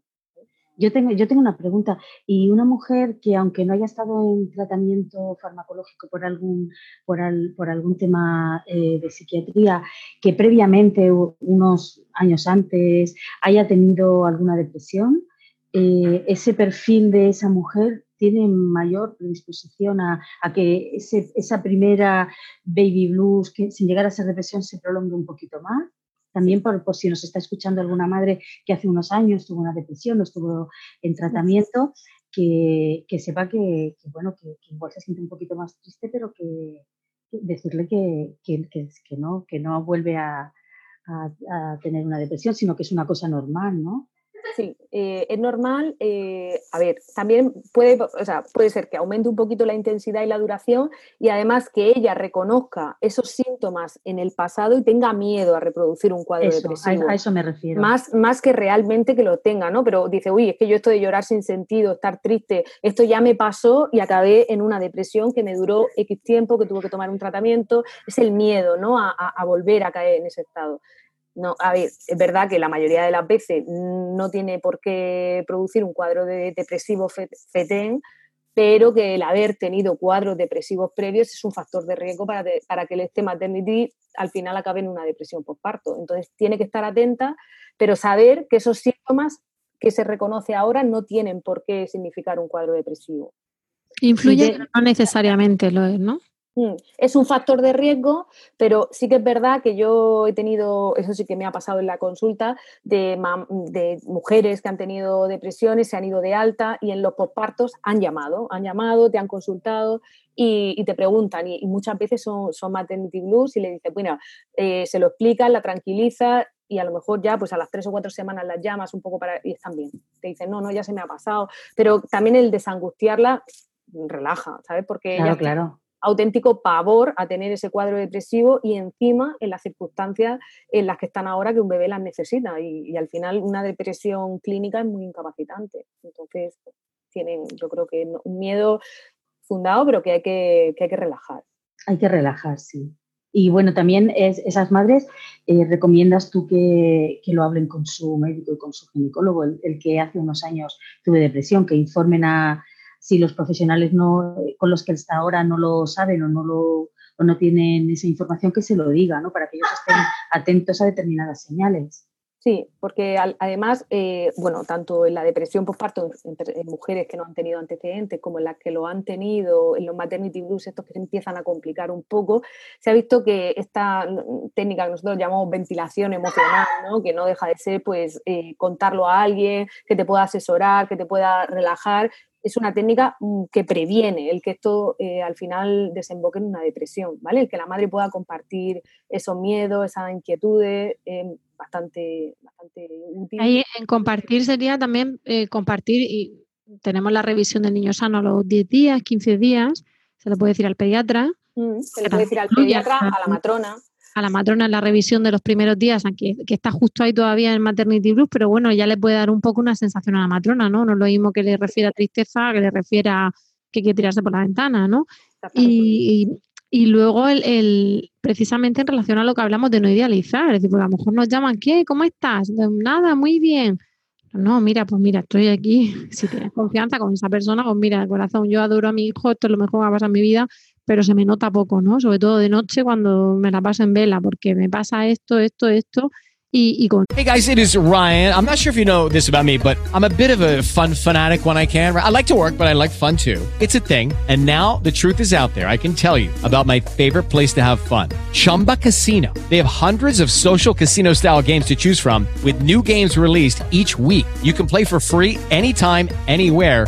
Yo tengo, yo tengo una pregunta. Y una mujer que, aunque no haya estado en tratamiento farmacológico por algún, por, por algún tema eh, de psiquiatría, que previamente, unos años antes, haya tenido alguna depresión, eh, ese perfil de esa mujer tiene mayor predisposición a, que esa primera baby blues, que sin llegar a ser depresión, se prolongue un poquito más también por, si nos está escuchando alguna madre que hace unos años tuvo una depresión o estuvo en tratamiento, que, sepa que, bueno, que, igual se siente un poquito más triste, pero que, decirle que, no, que no vuelve a, a, tener una depresión, sino que es una cosa normal, ¿no? Sí, eh, es normal. Eh, a ver, también puede, puede ser que aumente un poquito la intensidad y la duración y además que ella reconozca esos síntomas en el pasado y tenga miedo a reproducir un cuadro depresivo. A, eso me refiero. Más, más que realmente que lo tenga, ¿no? Pero dice, uy, es que yo esto de llorar sin sentido, estar triste, esto ya me pasó y acabé en una depresión que me duró X tiempo, que tuve que tomar un tratamiento. Es el miedo, ¿no? a volver a caer en ese estado. No, a ver, es verdad que la mayoría de las veces no tiene por qué producir un cuadro de depresivo FETEN, pero que el haber tenido cuadros depresivos previos es un factor de riesgo para, para que el este maternity al final acabe en una depresión postparto. Entonces tiene que estar atenta, pero saber que esos síntomas que se reconoce ahora no tienen por qué significar un cuadro depresivo. Influye, pero no necesariamente lo es, ¿no? Mm, es un factor de riesgo, pero sí que es verdad que yo he tenido, eso sí que me ha pasado en la consulta, de, mujeres que han tenido depresiones, se han ido de alta y en los pospartos han llamado, han llamado, te han consultado y, te preguntan y, muchas veces son, son maternity blues y le dices, bueno, eh, se lo explican, la tranquiliza y a lo mejor ya pues a las tres o cuatro semanas las llamas un poco para y están bien. Te dicen, no, no, ya se me ha pasado. Pero también el desangustiarla relaja, ¿sabes? Porque claro, claro auténtico pavor a tener ese cuadro depresivo y encima en las circunstancias en las que están ahora que un bebé las necesita y, al final una depresión clínica es muy incapacitante. Entonces tienen yo creo que un miedo fundado pero que hay que, hay que relajar. Hay que relajar, sí. Y bueno, también es, esas madres, eh, ¿recomiendas tú que, lo hablen con su médico y con su ginecólogo, el, que hace unos años tuve depresión, que informen a, si los profesionales no, con los que está ahora no lo saben o no, lo, o no tienen esa información, que se lo diga, ¿no? Para que ellos estén atentos a determinadas señales. Sí, porque además, eh, bueno, tanto en la depresión postparto en, mujeres que no han tenido antecedentes como en las que lo han tenido, en los maternity blues, estos que se empiezan a complicar un poco, se ha visto que esta técnica que nosotros llamamos ventilación emocional, ¿no? que no deja de ser pues eh, contarlo a alguien, que te pueda asesorar, que te pueda relajar, es una técnica mm, que previene el que esto eh, al final desemboque en una depresión, ¿vale? El que la madre pueda compartir esos miedos, esas inquietudes, eh, bastante, bastante útil. Ahí en compartir sería también eh, compartir, y tenemos la revisión del niño sano a los 10 días, 15 días, se le puede decir al pediatra. Mm, se le puede decir al pediatra, a la matrona a la matrona en la revisión de los primeros días, que, que está justo ahí todavía en Maternity Blues, pero bueno, ya le puede dar un poco una sensación a la matrona, ¿no? No es lo mismo que le refiera a tristeza, que le refiera que quiere tirarse por la ventana, ¿no? Y, y, luego, el, precisamente en relación a lo que hablamos de no idealizar, es decir, porque a lo mejor nos llaman, ¿qué? ¿Cómo estás? Nada, muy bien. No, mira, pues mira, estoy aquí. Si tienes confianza con esa persona, pues mira, corazón, yo adoro a mi hijo, esto es lo mejor que va a pasar en mi vida, pero se me nota poco, ¿no? Sobre todo de noche cuando me la paso en vela, porque me pasa esto, esto, esto. Y, y con... Hey guys, it is Ryan. I'm not sure if you know this about me, but I'm a bit of a fun fanatic when I can. I like to work, but I like fun too. It's a thing. And now the truth is out there. I can tell you about my favorite place to have fun. Chumba Casino. They have hundreds of social casino style games to choose from with new games released each week. You can play for free anytime, anywhere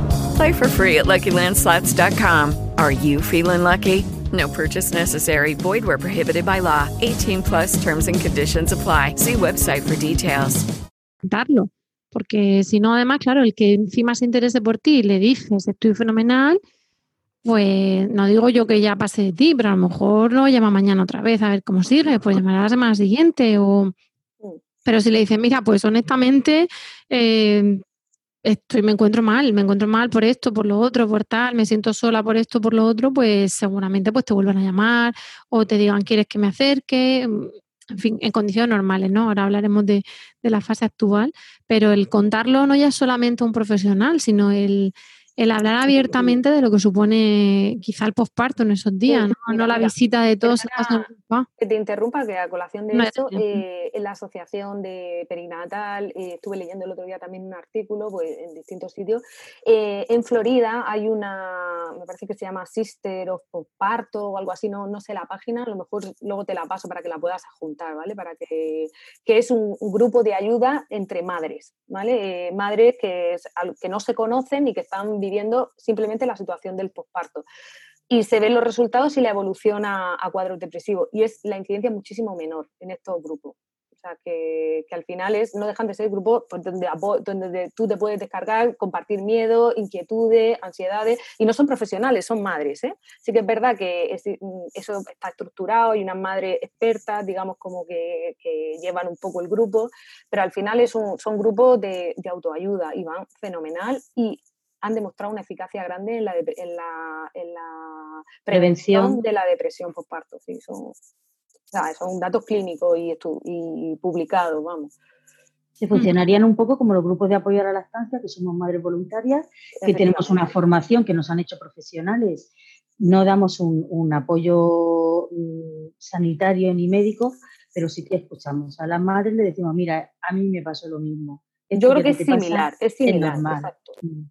Play for free at LuckyLandSlots.com. Are you feeling lucky? No purchase necessary. Void where prohibited by law. 18 plus terms and conditions apply. See website for details. Darlo. Porque si no, además, claro, el que encima se interese por ti y le dices estoy fenomenal, pues no digo yo que ya pase de ti, pero a lo mejor lo llama mañana otra vez a ver cómo sigue, pues llamará la semana siguiente o... Pero si le dices, mira, pues honestamente eh, estoy, me encuentro mal, me encuentro mal por esto, por lo otro, por tal, me siento sola por esto, por lo otro, pues seguramente pues te vuelvan a llamar o te digan, ¿quieres que me acerque? en fin, en condiciones normales, ¿no? Ahora hablaremos de, de, la fase actual, pero el contarlo no ya es solamente un profesional, sino el, el hablar abiertamente de lo que supone quizá el posparto en esos días, ¿no? no la visita de todos. Que te interrumpa, que a colación de eso, eh, en la asociación de perinatal, eh, estuve leyendo el otro día también un artículo pues, en distintos sitios. Eh, en Florida hay una, me parece que se llama Sister of Posparto o algo así, no, no sé la página, a lo mejor luego te la paso para que la puedas juntar, ¿vale? Para que, que es un, un, grupo de ayuda entre madres, ¿vale? madres que, que no se conocen y que están viviendo simplemente la situación del posparto. Y se ven los resultados y la evolución a, a cuadros depresivos. Y es la incidencia muchísimo menor en estos grupos. O sea, que, que, al final es, no dejan de ser grupos pues, donde, donde tú te puedes descargar, compartir miedo, inquietudes, ansiedades, y no son profesionales, son madres. ¿eh? Sí que es verdad que es, eso está estructurado y unas madres expertas, digamos, como que, que, llevan un poco el grupo, pero al final es un, son grupos de, de autoayuda y van fenomenal. Y han demostrado una eficacia grande en la, en la, en la prevención, de la depresión postparto. Sí, son, son datos clínicos y, y publicados, vamos. Se funcionarían un poco como los grupos de apoyo a la lactancia, que somos madres voluntarias, que tenemos una formación que nos han hecho profesionales. No damos un, un apoyo mm, sanitario ni médico, pero sí que escuchamos a las madres, le decimos, mira, a mí me pasó lo mismo. Yo creo que, es similar, es similar. Mm.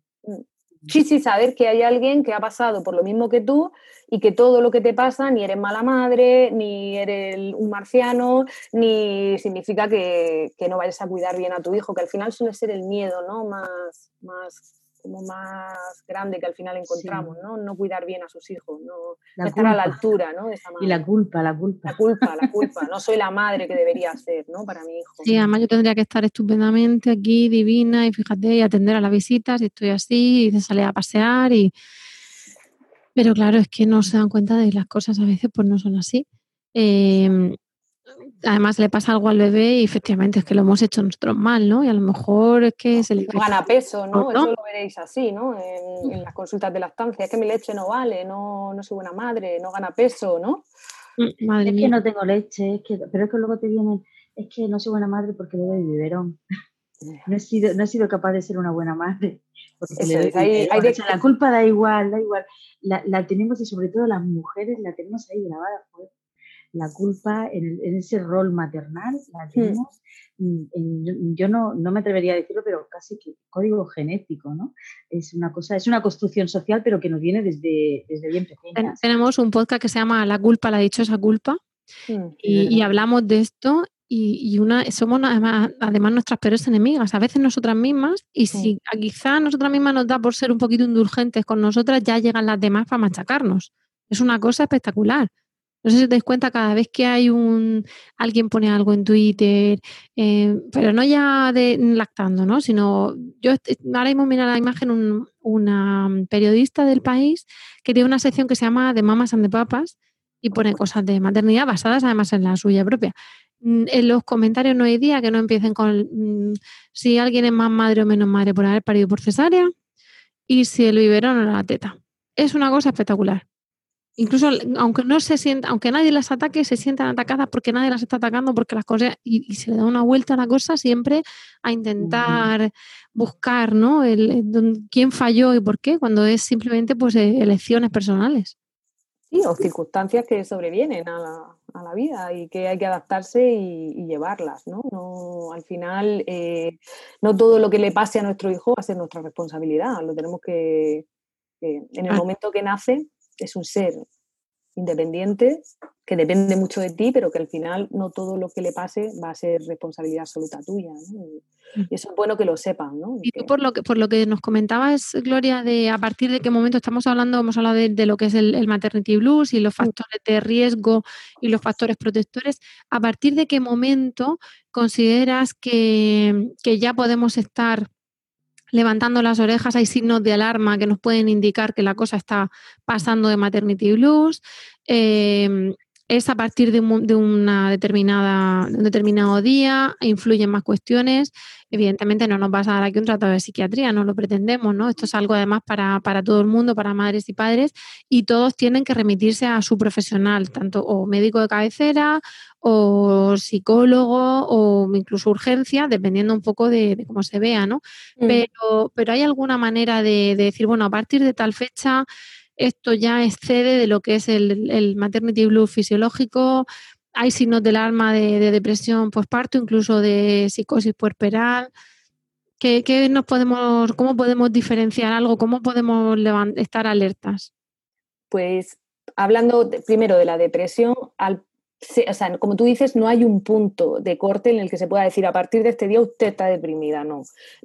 Sí, sí, saber que hay alguien que ha pasado por lo mismo que tú y que todo lo que te pasa ni eres mala madre, ni eres un marciano, ni significa que, que no vayas a cuidar bien a tu hijo, que al final suele ser el miedo, ¿no? Más, más como más grande que al final encontramos, ¿no? No cuidar bien a sus hijos, no estar a la altura, ¿no? Y la culpa, la culpa. La culpa, la culpa. No soy la madre que debería ser, ¿no? Para mi hijo. Sí, además yo tendría que estar estupendamente aquí, divina, y fíjate, y atender a las visitas, y estoy así, y salir a pasear, y... Pero claro, es que no se dan cuenta de las cosas a veces, pues no son así. Eh, además le pasa algo al bebé y efectivamente es que lo hemos hecho nosotros mal, ¿no? Y a lo mejor es que se le... No gana peso, ¿no? Eso lo veréis así, ¿no? En, las consultas de lactancia, es que mi leche no vale, no, no soy buena madre, no gana peso, ¿no? Mm, madre es que no tengo leche, es que, pero es que luego te vienen, es que no soy buena madre porque le doy biberón. No he, sido, no he sido capaz de ser una buena madre. Porque le doy, La culpa da igual, da igual. La, la, tenemos y sobre todo las mujeres la tenemos ahí grabada la culpa en, ese rol maternal la hmm. tenemos, yo no, no, me atrevería a decirlo, pero casi que código genético, ¿no? Es una cosa, es una construcción social, pero que nos viene desde, desde bien pequeña. Tenemos un podcast que se llama La culpa, la dichosa culpa, hmm. y, hablamos de esto y, una, somos además, además, nuestras peores enemigas, a veces nosotras mismas, y si quizás nosotras mismas nos da por ser un poquito indulgentes con nosotras, ya llegan las demás para machacarnos. Es una cosa espectacular. No sé si os dais cuenta cada vez que hay un alguien pone algo en Twitter, eh, pero no ya de lactando, ¿no? Sino yo ahora mismo mira la imagen una periodista del país que tiene una sección que se llama de mamas and de papas y pone cosas de maternidad basadas además en la suya propia. Mm, en los comentarios no hay día que no empiecen con mm, si alguien es más madre o menos madre por haber parido por cesárea y si el biberón o la teta. Es una cosa espectacular. Incluso aunque no se sienta, aunque nadie las ataque, se sientan atacadas porque nadie las está atacando, porque las cosas, y, se le da una vuelta a la cosa siempre a intentar buscar, ¿no? El, quién falló y por qué, cuando es simplemente pues e, elecciones personales. Sí, o circunstancias que sobrevienen a a la vida y que hay que adaptarse y, llevarlas, ¿no? no al final, eh, no todo lo que le pase a nuestro hijo va a ser nuestra responsabilidad, lo tenemos que, en el ah. momento que nace, es un ser independiente, que depende mucho de ti, pero que al final no todo lo que le pase va a ser responsabilidad absoluta tuya. Mm. Y eso es bueno que lo sepan. ¿no? Y tú por lo que, por lo que nos comentabas, Gloria, de a partir de qué momento estamos hablando, hemos hablado de, lo que es el, maternity blues y los mm. factores de riesgo y los factores protectores, ¿a partir de qué momento consideras que, que ya podemos estar levantando las orejas, hay signos de alarma que nos pueden indicar que la cosa está pasando de maternity blues. Em, es a partir de, una determinada, un determinado día, influyen más cuestiones. Evidentemente no nos va a dar aquí un tratado de psiquiatría, no lo pretendemos, ¿no? Esto es algo además para, todo el mundo, para madres y padres, y todos tienen que remitirse a su profesional, tanto o médico de cabecera, o psicólogo, o incluso urgencia, dependiendo un poco de, cómo se vea, ¿no? Mm. Pero, pero hay alguna manera de, de decir, bueno, a partir de tal fecha esto ya excede de lo que es el, maternity blues fisiológico. Hay signos del alma de, depresión postparto, incluso de psicosis puerperal. ¿Qué, nos podemos, ¿Cómo podemos diferenciar algo? ¿Cómo podemos estar alertas? Pues hablando primero de la depresión, al o sea, como tú dices, no hay un punto de corte en el que se pueda decir a partir de este día usted está deprimida, no.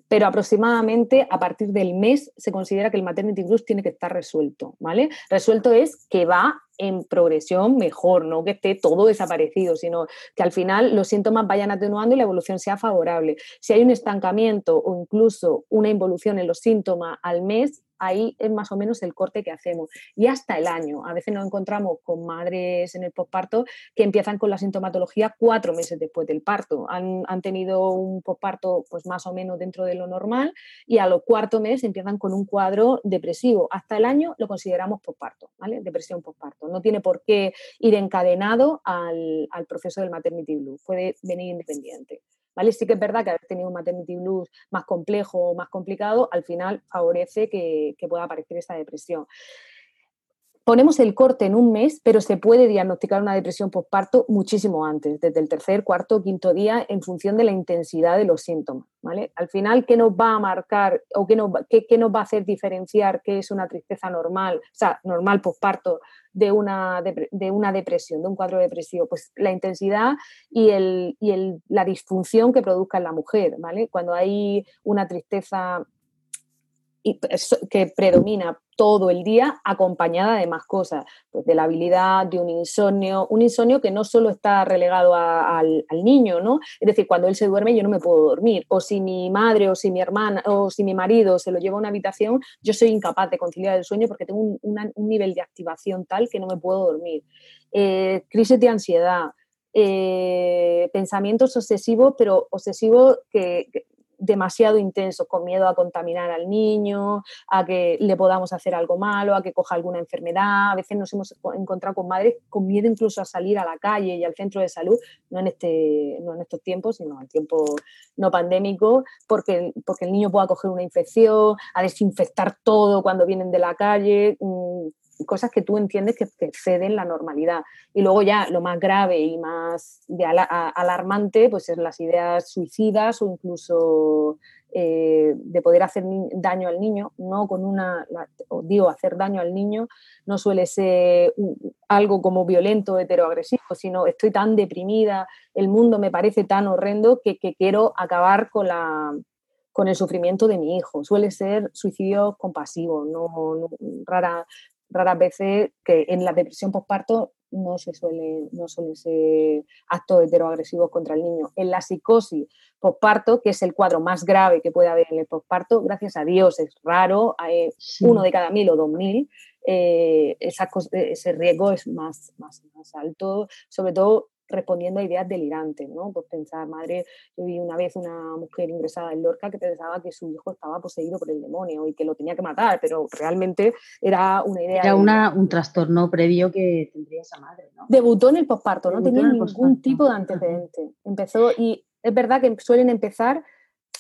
Pero aproximadamente a partir del mes se considera que el maternity blues tiene que estar resuelto, ¿vale? Resuelto es que va en progresión mejor, no que esté todo desaparecido, sino que al final los síntomas vayan atenuando y la evolución sea favorable. Si hay un estancamiento o incluso una involución en los síntomas al mes, ahí es más o menos el corte que hacemos. Y hasta el año. A veces nos encontramos con madres en el posparto que empiezan con la sintomatología cuatro meses después del parto. Han, tenido un posparto pues más o menos dentro de lo normal y a los cuarto mes empiezan con un cuadro depresivo. Hasta el año lo consideramos posparto, ¿vale? Depresión posparto. No tiene por qué ir encadenado al, al proceso del maternity blue. Puede venir independiente. ¿Vale? Sí que es verdad que haber tenido un maternity blues más complejo o más complicado, al final favorece que, pueda aparecer esta depresión. Ponemos el corte en un mes, pero se puede diagnosticar una depresión postparto muchísimo antes, desde el tercer, cuarto, quinto día, en función de la intensidad de los síntomas. ¿vale? Al final, ¿qué nos va a marcar o qué nos, qué nos va a hacer diferenciar qué es una tristeza normal, o sea, normal postparto, de una, de, una depresión, de un cuadro depresivo? Pues la intensidad y, el, y el, la disfunción que produzca en la mujer. ¿vale? Cuando hay una tristeza que predomina todo el día acompañada de más cosas, pues de la habilidad, de un insomnio, un insomnio que no solo está relegado al, niño, ¿no? Es decir, cuando él se duerme yo no me puedo dormir, o si mi madre o si mi hermana o si mi marido se lo lleva a una habitación, yo soy incapaz de conciliar el sueño porque tengo un, nivel de activación tal que no me puedo dormir. Eh, crisis de ansiedad, eh, pensamientos obsesivos, pero obsesivos que, demasiado intenso, con miedo a contaminar al niño, a que le podamos hacer algo malo, a que coja alguna enfermedad. A veces nos hemos encontrado con madres con miedo incluso a salir a la calle y al centro de salud, no en, este, no en estos tiempos, sino en tiempo no pandémico, porque, porque el niño pueda coger una infección, a desinfectar todo cuando vienen de la calle. Mm, cosas que tú entiendes que, exceden la normalidad. Y luego ya lo más grave y más alarmante, pues es las ideas suicidas o incluso eh, de poder hacer daño al niño, no con una, digo, hacer daño al niño no suele ser algo como violento, heteroagresivo, sino estoy tan deprimida, el mundo me parece tan horrendo que, quiero acabar con la con el sufrimiento de mi hijo. Suele ser suicidio compasivo, no rara, raras veces que en la depresión postparto no se suele, no suelen ser actos heteroagresivos contra el niño. En la psicosis postparto, que es el cuadro más grave que puede haber en el postparto, gracias a Dios es raro, hay uno de cada mil o dos mil, eh, ese riesgo es más, más, más alto, sobre todo respondiendo a ideas delirantes, ¿no? Pues pensar, madre, yo vi una vez una mujer ingresada en Lorca que pensaba que su hijo estaba poseído por el demonio y que lo tenía que matar, pero realmente era una idea... Era una, un trastorno previo que tendría esa madre, ¿no? Debutó en el posparto, no tenía ningún tipo de antecedente. Empezó y es verdad que suelen empezar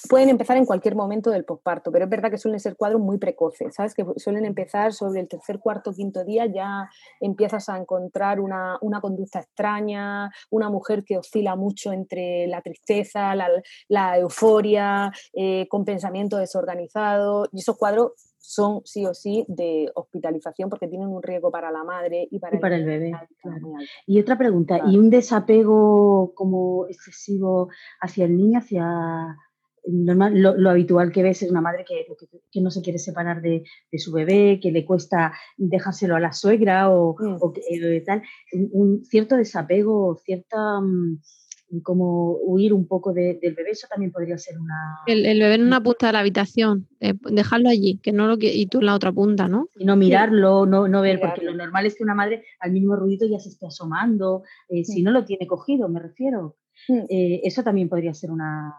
pueden empezar en cualquier momento del posparto, pero es verdad que suelen ser cuadros muy precoces, ¿sabes? Que suelen empezar sobre el tercer, cuarto, quinto día, ya empiezas a encontrar una, conducta extraña, una mujer que oscila mucho entre la tristeza, la, euforia, eh, con pensamiento desorganizado, y esos cuadros son sí o sí de hospitalización porque tienen un riesgo para la madre y para, el, bebé. Y otra pregunta, ¿y un desapego como excesivo hacia el niño, hacia normal, lo, habitual que ves es una madre que, que, no se quiere separar de, su bebé, que le cuesta dejárselo a la suegra o, mm. eh, tal, un, cierto desapego, cierta mm, como huir un poco del bebé, eso también podría ser una... El, bebé en una punta de la habitación, eh, dejarlo allí, que no lo y tú en la otra punta, ¿no? Y no mirarlo, no, no ver, porque lo normal es que una madre al mismo ruido ya se esté asomando, eh, si no lo tiene cogido, me refiero. Eso también podría ser una,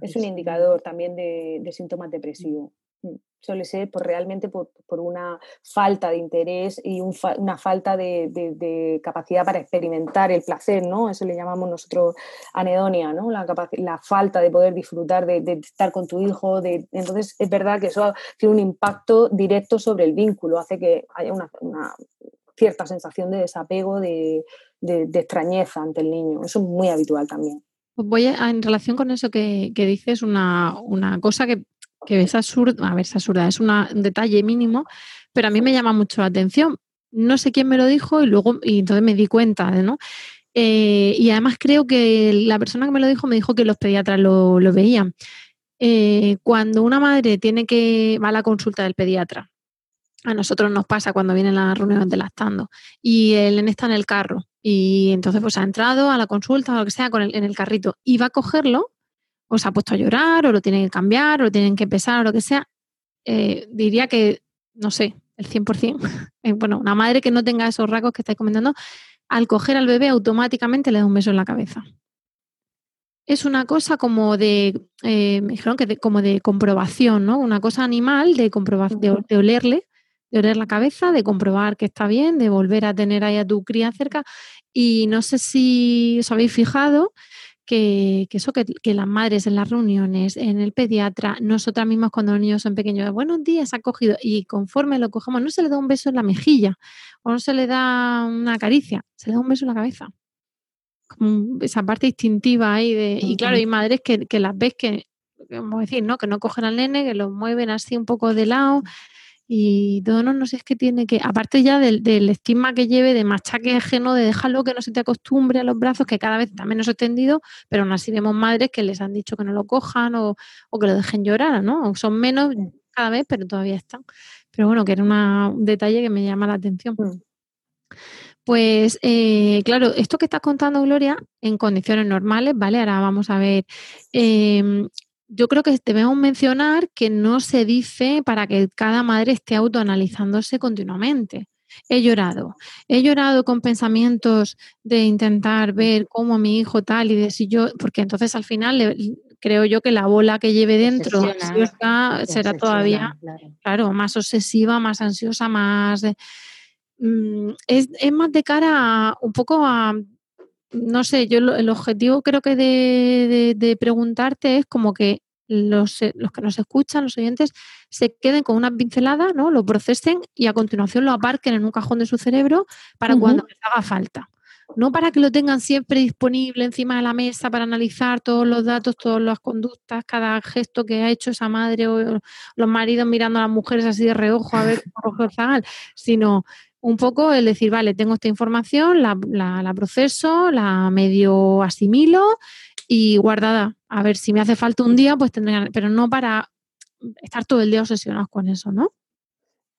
es un indicador también de, síntomas depresivos. Mm, suele ser por, realmente por, una falta de interés y una falta de, capacidad para experimentar el placer, ¿no? Eso le llamamos nosotros anedonia, ¿no? La, la falta de poder disfrutar de, estar con tu hijo. De, entonces, es verdad que eso tiene un impacto directo sobre el vínculo, hace que haya una, una cierta sensación de desapego, de, extrañeza ante el niño. Eso es muy habitual también. Pues voy a, en relación con eso que, dices, una, cosa que, es absurda, a ver, es absurda, es un detalle mínimo, pero a mí me llama mucho la atención. No sé quién me lo dijo y luego, y entonces me di cuenta, ¿no? Eh, y además creo que la persona que me lo dijo me dijo que los pediatras lo, veían. Eh, cuando una madre tiene que va a la consulta del pediatra, a nosotros nos pasa cuando vienen las reuniones de lactando y el nene está en el carro y entonces pues ha entrado a la consulta o lo que sea con el, en el carrito y va a cogerlo o se ha puesto a llorar o lo tienen que cambiar o lo tienen que pesar o lo que sea, eh, diría que, no sé, el 100%, eh, bueno, una madre que no tenga esos rasgos que estáis comentando, al coger al bebé automáticamente le da un beso en la cabeza. Es una cosa como de, eh, me dijeron que como de comprobación, ¿no? Una cosa animal de, comprobar, de olerle de oler la cabeza, de comprobar que está bien, de volver a tener ahí a tu cría cerca. Y no sé si os habéis fijado que, eso, que, las madres en las reuniones, en el pediatra, nosotras mismas cuando los niños son pequeños, buenos días, ha cogido, y conforme lo cogemos, no se le da un beso en la mejilla o no se le da una caricia, se le da un beso en la cabeza. esa parte instintiva ahí de, y claro, hay madres que, que las ves que, como decir, ¿no? Que no cogen al nene, que lo mueven así un poco de lado, y todo no, no sé, es que tiene que, aparte ya del, estigma que lleve de machaque ajeno, de dejarlo que no se te acostumbre a los brazos, que cada vez está menos extendido, pero aún así vemos madres que les han dicho que no lo cojan o, que lo dejen llorar, ¿no? Son menos cada vez, pero todavía están. Pero bueno, que era un detalle que me llama la atención. Mm. Pues eh, claro, esto que estás contando, Gloria, en condiciones normales, ¿vale? Ahora vamos a ver em, yo creo que debemos mencionar que no se dice para que cada madre esté autoanalizándose continuamente. He llorado, he llorado con pensamientos de intentar ver cómo mi hijo tal y de si yo, porque entonces al final creo yo que la bola que lleve dentro será todavía, claro. más obsesiva, más ansiosa, más... Mm, es, más de cara a, un poco a no sé, yo el objetivo creo que de, preguntarte es como que los, eh, los, que nos escuchan, los oyentes, se queden con una pincelada, ¿no? Lo procesen y a continuación lo aparquen en un cajón de su cerebro para cuando les haga falta. No para que lo tengan siempre disponible encima de la mesa para analizar todos los datos, todas las conductas, cada gesto que ha hecho esa madre o los maridos mirando a las mujeres así de reojo a ver rojo zagal, sino un poco el decir, vale, tengo esta información, la, la, proceso, la medio asimilo y guardada. A ver, si me hace falta un día, pues tendré, pero no para estar todo el día obsesionados con eso, ¿no?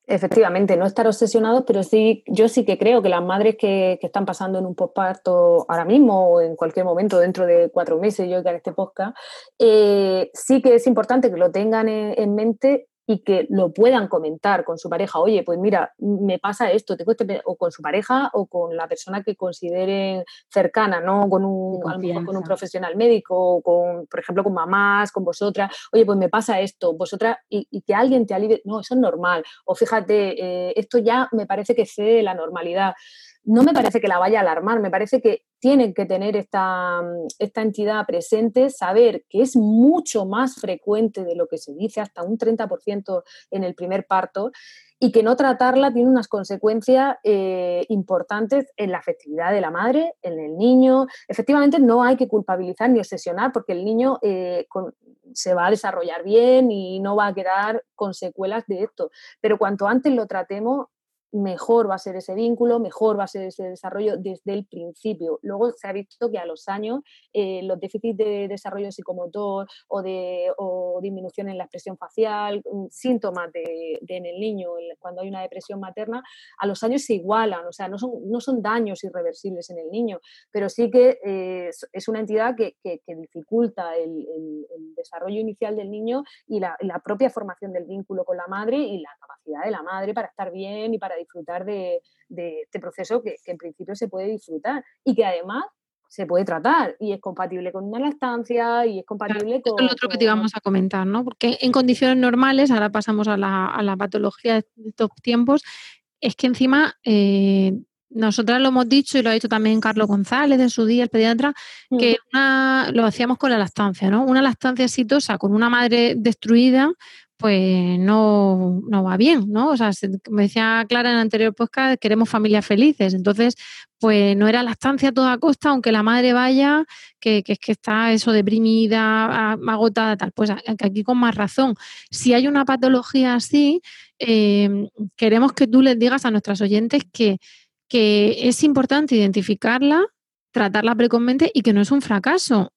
Efectivamente, no estar obsesionados, pero sí, yo sí que creo que las madres que, están pasando en un postparto ahora mismo o en cualquier momento, dentro de cuatro meses, yo que este podcast, eh, sí que es importante que lo tengan en mente y que lo puedan comentar con su pareja, oye, pues mira, me pasa esto, tengo este, o con su pareja o con la persona que consideren cercana, ¿no? Con un, con un profesional médico, o con, por ejemplo, con mamás, con vosotras, oye, pues me pasa esto, vosotras, y, que alguien te alivie, no, eso es normal, o fíjate, eh, esto ya me parece que sé de la normalidad. No me parece que la vaya a alarmar, me parece que tienen que tener esta, esta entidad presente, saber que es mucho más frecuente de lo que se dice, hasta un 30% en el primer parto, y que no tratarla tiene unas consecuencias eh, importantes en la afectividad de la madre, en el niño. Efectivamente, no hay que culpabilizar ni obsesionar porque el niño eh, se va a desarrollar bien y no va a quedar con secuelas de esto. Pero cuanto antes lo tratemos, mejor va a ser ese vínculo, mejor va a ser ese desarrollo desde el principio. Luego se ha visto que a los años eh, los déficits de desarrollo psicomotor o, de, disminución en la expresión facial, mm, síntomas de, en el niño cuando hay una depresión materna, a los años se igualan, o sea, no son, no son daños irreversibles en el niño, pero sí que eh, es una entidad que, dificulta el, desarrollo inicial del niño y la, la propia formación del vínculo con la madre y la capacidad de la madre para estar bien y para disfrutar de, este proceso que, en principio se puede disfrutar y que además se puede tratar y es compatible con una lactancia y es compatible con... Es lo otro que te íbamos a comentar, ¿no? Porque en condiciones normales, ahora pasamos a la, patología de estos tiempos, es que encima... Eh, nosotras lo hemos dicho y lo ha dicho también Carlos González en su día, el pediatra, que lo hacíamos con la lactancia, ¿no? Una lactancia exitosa con una madre destruida, pues no, va bien, ¿no? O sea, me decía Clara en el anterior podcast, queremos familias felices. Entonces, pues no era la estancia a toda costa, aunque la madre vaya, que, es que está eso deprimida, agotada, tal. Pues aquí con más razón. Si hay una patología así, em, queremos que tú les digas a nuestras oyentes que, que es importante identificarla, tratarla precozmente y que no es un fracaso.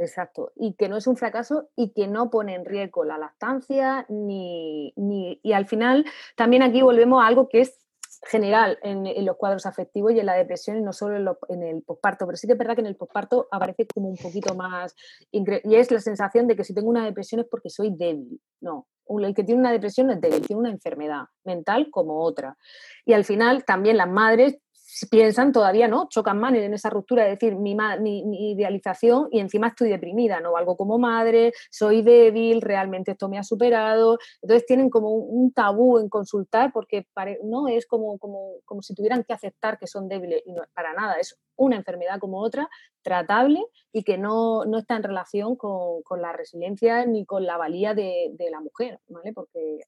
Exacto, y que no es un fracaso y que no pone en riesgo la lactancia, ni, ni y al final también aquí volvemos a algo que es general en, los cuadros afectivos y en la depresión y no solo en, el posparto, pero sí que es verdad que en el posparto aparece como un poquito más, y es la sensación de que si tengo una depresión es porque soy débil, no, el que tiene una depresión no es débil, tiene una enfermedad mental como otra. Y al final también las madres piensan todavía, ¿no? Chocan más en esa ruptura de decir mi, mi, idealización y encima estoy deprimida, no valgo como madre, soy débil, realmente esto me ha superado. Entonces tienen como un, tabú en consultar porque no es como, como, como si tuvieran que aceptar que son débiles y no para nada, es una enfermedad como otra, tratable y que no, está en relación con, la resiliencia ni con la valía de, la mujer, ¿vale? Porque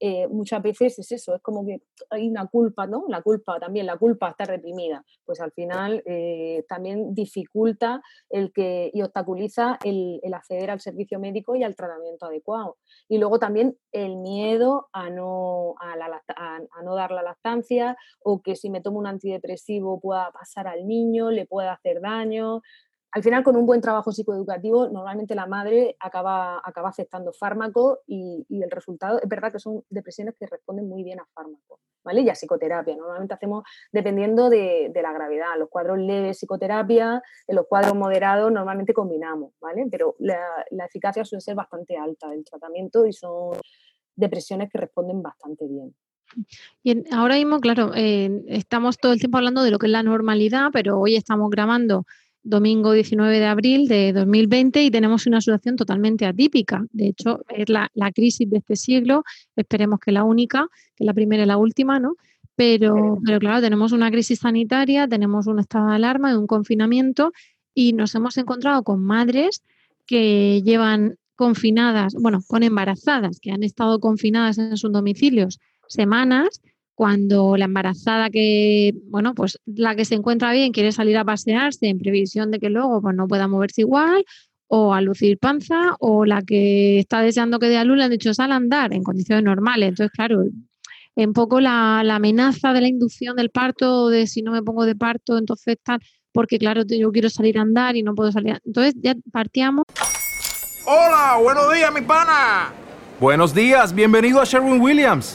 eh, muchas veces es eso, es como que hay una culpa, ¿no? La culpa también, la culpa está reprimida, pues al final eh, también dificulta el que, y obstaculiza el, acceder al servicio médico y al tratamiento adecuado. Y luego también el miedo a no, a, a no dar la lactancia o que si me tomo un antidepresivo pueda pasar a al niño, le puede hacer daño. Al final, con un buen trabajo psicoeducativo, normalmente la madre acaba, acaba aceptando fármacos y, el resultado es verdad que son depresiones que responden muy bien a fármacos, ¿vale? Y a psicoterapia. Normalmente hacemos dependiendo de, la gravedad. Los cuadros leves, psicoterapia, en los cuadros moderados, normalmente combinamos, ¿vale? Pero la, la eficacia suele ser bastante alta del tratamiento y son depresiones que responden bastante bien. Y ahora mismo, claro, eh, estamos todo el tiempo hablando de lo que es la normalidad, pero hoy estamos grabando domingo 19 de abril de 2020 y tenemos una situación totalmente atípica. De hecho, es la, crisis de este siglo, esperemos que la única, que la primera y la última, ¿no? Pero, pero claro, tenemos una crisis sanitaria, tenemos un estado de alarma y un confinamiento y nos hemos encontrado con madres que llevan confinadas, bueno, con embarazadas, que han estado confinadas en sus domicilios semanas cuando la embarazada que, bueno, pues la que se encuentra bien quiere salir a pasearse en previsión de que luego pues, no pueda moverse igual, o a lucir panza, o la que está deseando que dé a luz le han dicho sal a andar en condiciones normales. Entonces, claro, un poco la, amenaza de la inducción del parto, de si no me pongo de parto, entonces tal, porque claro, yo quiero salir a andar y no puedo salir. Entonces ya partíamos. Hola, buenos días, mi pana. Buenos días, bienvenido a Sherwin Williams.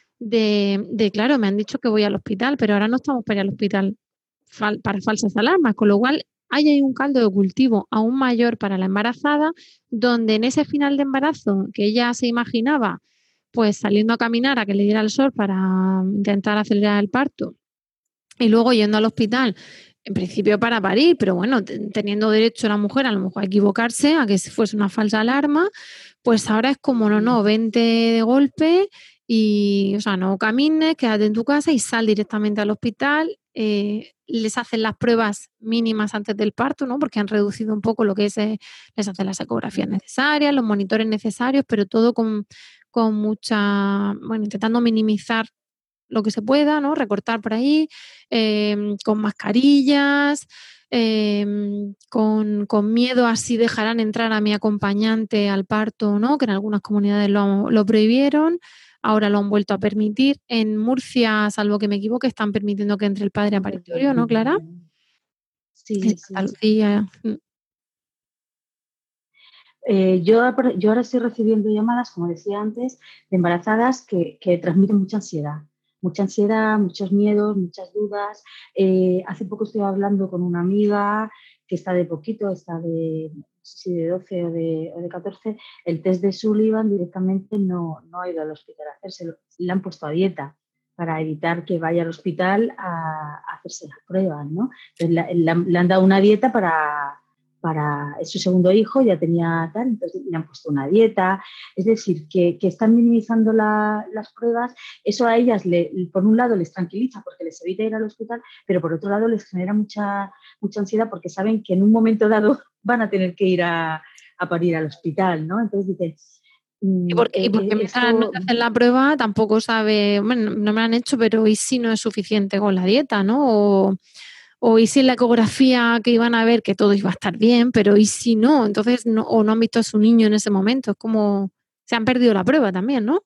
de, claro, me han dicho que voy al hospital, pero ahora no estamos para ir al hospital para falsas alarmas, con lo cual hay ahí un caldo de cultivo aún mayor para la embarazada, donde en ese final de embarazo que ella se imaginaba, pues saliendo a caminar a que le diera el sol para intentar acelerar el parto y luego yendo al hospital, en principio para parir, pero bueno, teniendo derecho la mujer a lo mejor a equivocarse, a que fuese una falsa alarma, pues ahora es como, no, no, vente de golpe y, o sea, no camines, quédate en tu casa y sal directamente al hospital. Eh, les hacen las pruebas mínimas antes del parto, ¿no? Porque han reducido un poco lo que es, eh, les hacen las ecografías necesarias, los monitores necesarios, pero todo con, mucha, bueno, intentando minimizar lo que se pueda, ¿no? Recortar por ahí, em, con mascarillas, em, con, miedo a si dejarán entrar a mi acompañante al parto no, que en algunas comunidades lo prohibieron ahora lo han vuelto a permitir. En Murcia, salvo que me equivoque, están permitiendo que entre el padre a paritorio, ¿no, Clara? Sí, sí. Mm. Eh, yo, yo, ahora estoy recibiendo llamadas, como decía antes, de embarazadas que, transmiten mucha ansiedad. Mucha ansiedad, muchos miedos, muchas dudas. Eh, hace poco estoy hablando con una amiga que está de poquito, está de si de 12 o de, o de 14, el test de Sullivan directamente no, no ha ido al hospital a hacerse, le han puesto a dieta para evitar que vaya al hospital a, hacerse las pruebas, ¿no? le han dado una dieta para, para su segundo hijo, ya tenía tal, entonces le han puesto una dieta, es decir, que, están minimizando las pruebas, eso a ellas, le, por un lado, les tranquiliza porque les evita ir al hospital, pero por otro lado les genera mucha, mucha ansiedad porque saben que en un momento dado van a tener que ir a, parir al hospital, ¿no? Entonces dicen... Y porque, y mm, porque eh, me la prueba tampoco sabe, bueno, no me la han hecho, pero ¿y si no es suficiente con la dieta, no? O, o y si en la ecografía que iban a ver que todo iba a estar bien, pero y si no, entonces no, o no han visto a su niño en ese momento, es como se han perdido la prueba también, ¿no?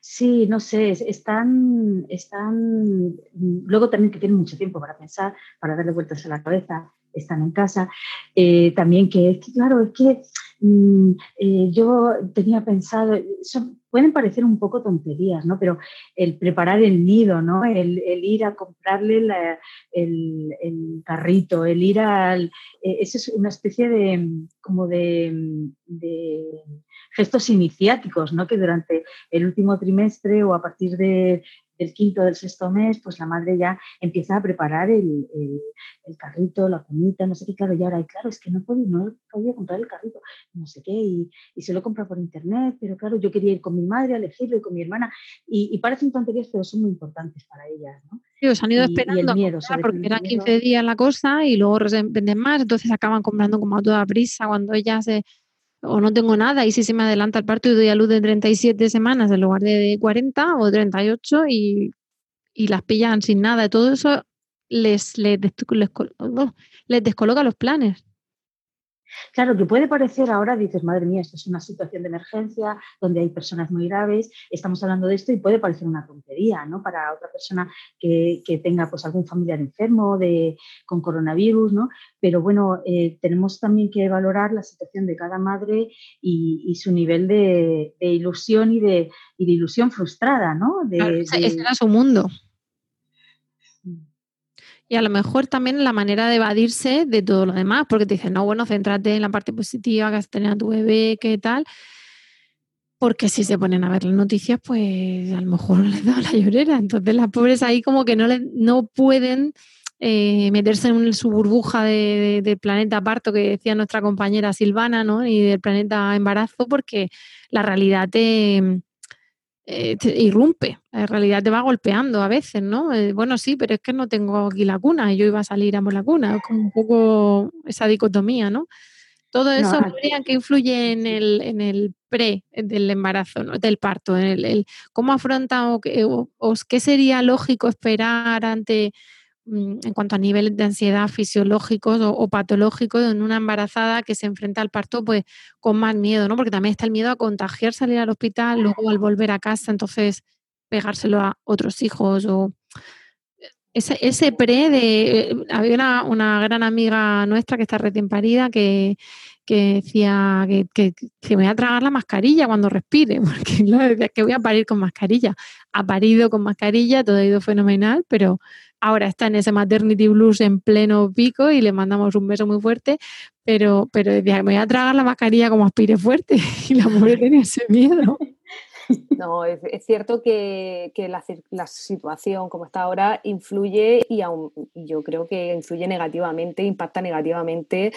Sí, no sé, están, están, luego también que tienen mucho tiempo para pensar, para darle vueltas a la cabeza, están en casa. Eh, también que, claro, es que mm, eh, yo tenía pensado, pueden parecer un poco tonterías, ¿no? Pero el preparar el nido, ¿no? El, ir a comprarle el, carrito, el ir al... Eh, es una especie de, como de, gestos iniciáticos, ¿no? Que durante el último trimestre o a partir de, del quinto, del sexto mes, pues la madre ya empieza a preparar el, carrito, la comida, no sé qué, claro, y ahora, claro, es que no podía, no podía comprar el carrito, no sé qué, y, se lo compra por internet, pero claro, yo quería ir con mi madre a elegirlo y con mi hermana, y, parecen tonterías, pero son muy importantes para ellas, ¿no? Sí, os han ido esperando porque eran 15 días la cosa y luego venden más, entonces acaban comprando como a toda prisa cuando ella se o no tengo nada y si se me adelanta el parto y doy a luz de 37 semanas en lugar de 40 o 38 y, y las pillan sin nada, todo eso les, les, les descoloca los planes. Claro, que puede parecer ahora, dices, madre mía, esto es una situación de emergencia donde hay personas muy graves, estamos hablando de esto y puede parecer una tontería, ¿no? Para otra persona que, tenga pues algún familiar enfermo de, con coronavirus, ¿no? Pero bueno, eh, tenemos también que valorar la situación de cada madre y, su nivel de, ilusión y de, ilusión frustrada, ¿no? De, ese era su mundo. Y a lo mejor también la manera de evadirse de todo lo demás, porque te dicen, no, bueno, céntrate en la parte positiva, que has tenido a tu bebé, qué tal. Porque si se ponen a ver las noticias, pues a lo mejor les da la llorera. Entonces las pobres ahí como que no, le, no pueden eh, meterse en su burbuja de, del planeta parto que decía nuestra compañera Silvana, ¿no? Y del planeta embarazo, porque la realidad te, eh, irrumpe, en realidad te va golpeando a veces, ¿no? Eh, bueno, sí, pero es que no tengo aquí la cuna y yo iba a salir a por la cuna, es como un poco esa dicotomía, ¿no? Todo eso, ¿qué influye en el, en el pre del embarazo, del parto? En el, ¿Cómo afronta o, o, qué sería lógico esperar ante en cuanto a niveles de ansiedad fisiológicos o, patológicos en una embarazada que se enfrenta al parto pues con más miedo, ¿no? Porque también está el miedo a contagiar, salir al hospital, luego al volver a casa, entonces pegárselo a otros hijos o ese, ese pre de... Había una, una, gran amiga nuestra que está recién parida que, que decía que, que, me voy a tragar la mascarilla cuando respire, porque decía que voy a parir con mascarilla. Ha parido con mascarilla, todo ha ido fenomenal, pero ahora está en ese maternity blues en pleno pico y le mandamos un beso muy fuerte, pero, pero decía, me voy a tragar la mascarilla como aspire fuerte y la mujer tenía ese miedo. No, es, cierto que, la, situación como está ahora influye y yo creo que influye negativamente, impacta negativamente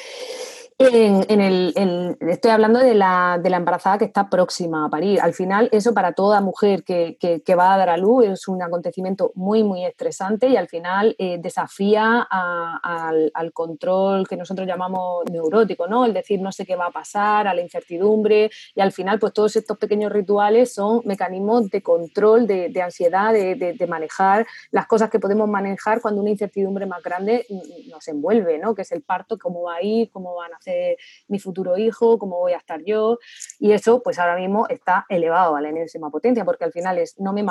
en, el, estoy hablando de la, de la, embarazada que está próxima a parir. Al final, eso para toda mujer que, va a dar a luz es un acontecimiento muy, muy estresante y al final eh, desafía al, al, control que nosotros llamamos neurótico, ¿no? El decir no sé qué va a pasar, a la incertidumbre y al final, pues todos estos pequeños rituales son mecanismos de control, de, de ansiedad, de, de, manejar las cosas que podemos manejar cuando una incertidumbre más grande nos envuelve, ¿no? Que es el parto, cómo va a ir, cómo van a mi futuro hijo, cómo voy a estar yo. Y eso, pues ahora mismo está elevado a la enésima potencia, porque al final es, no me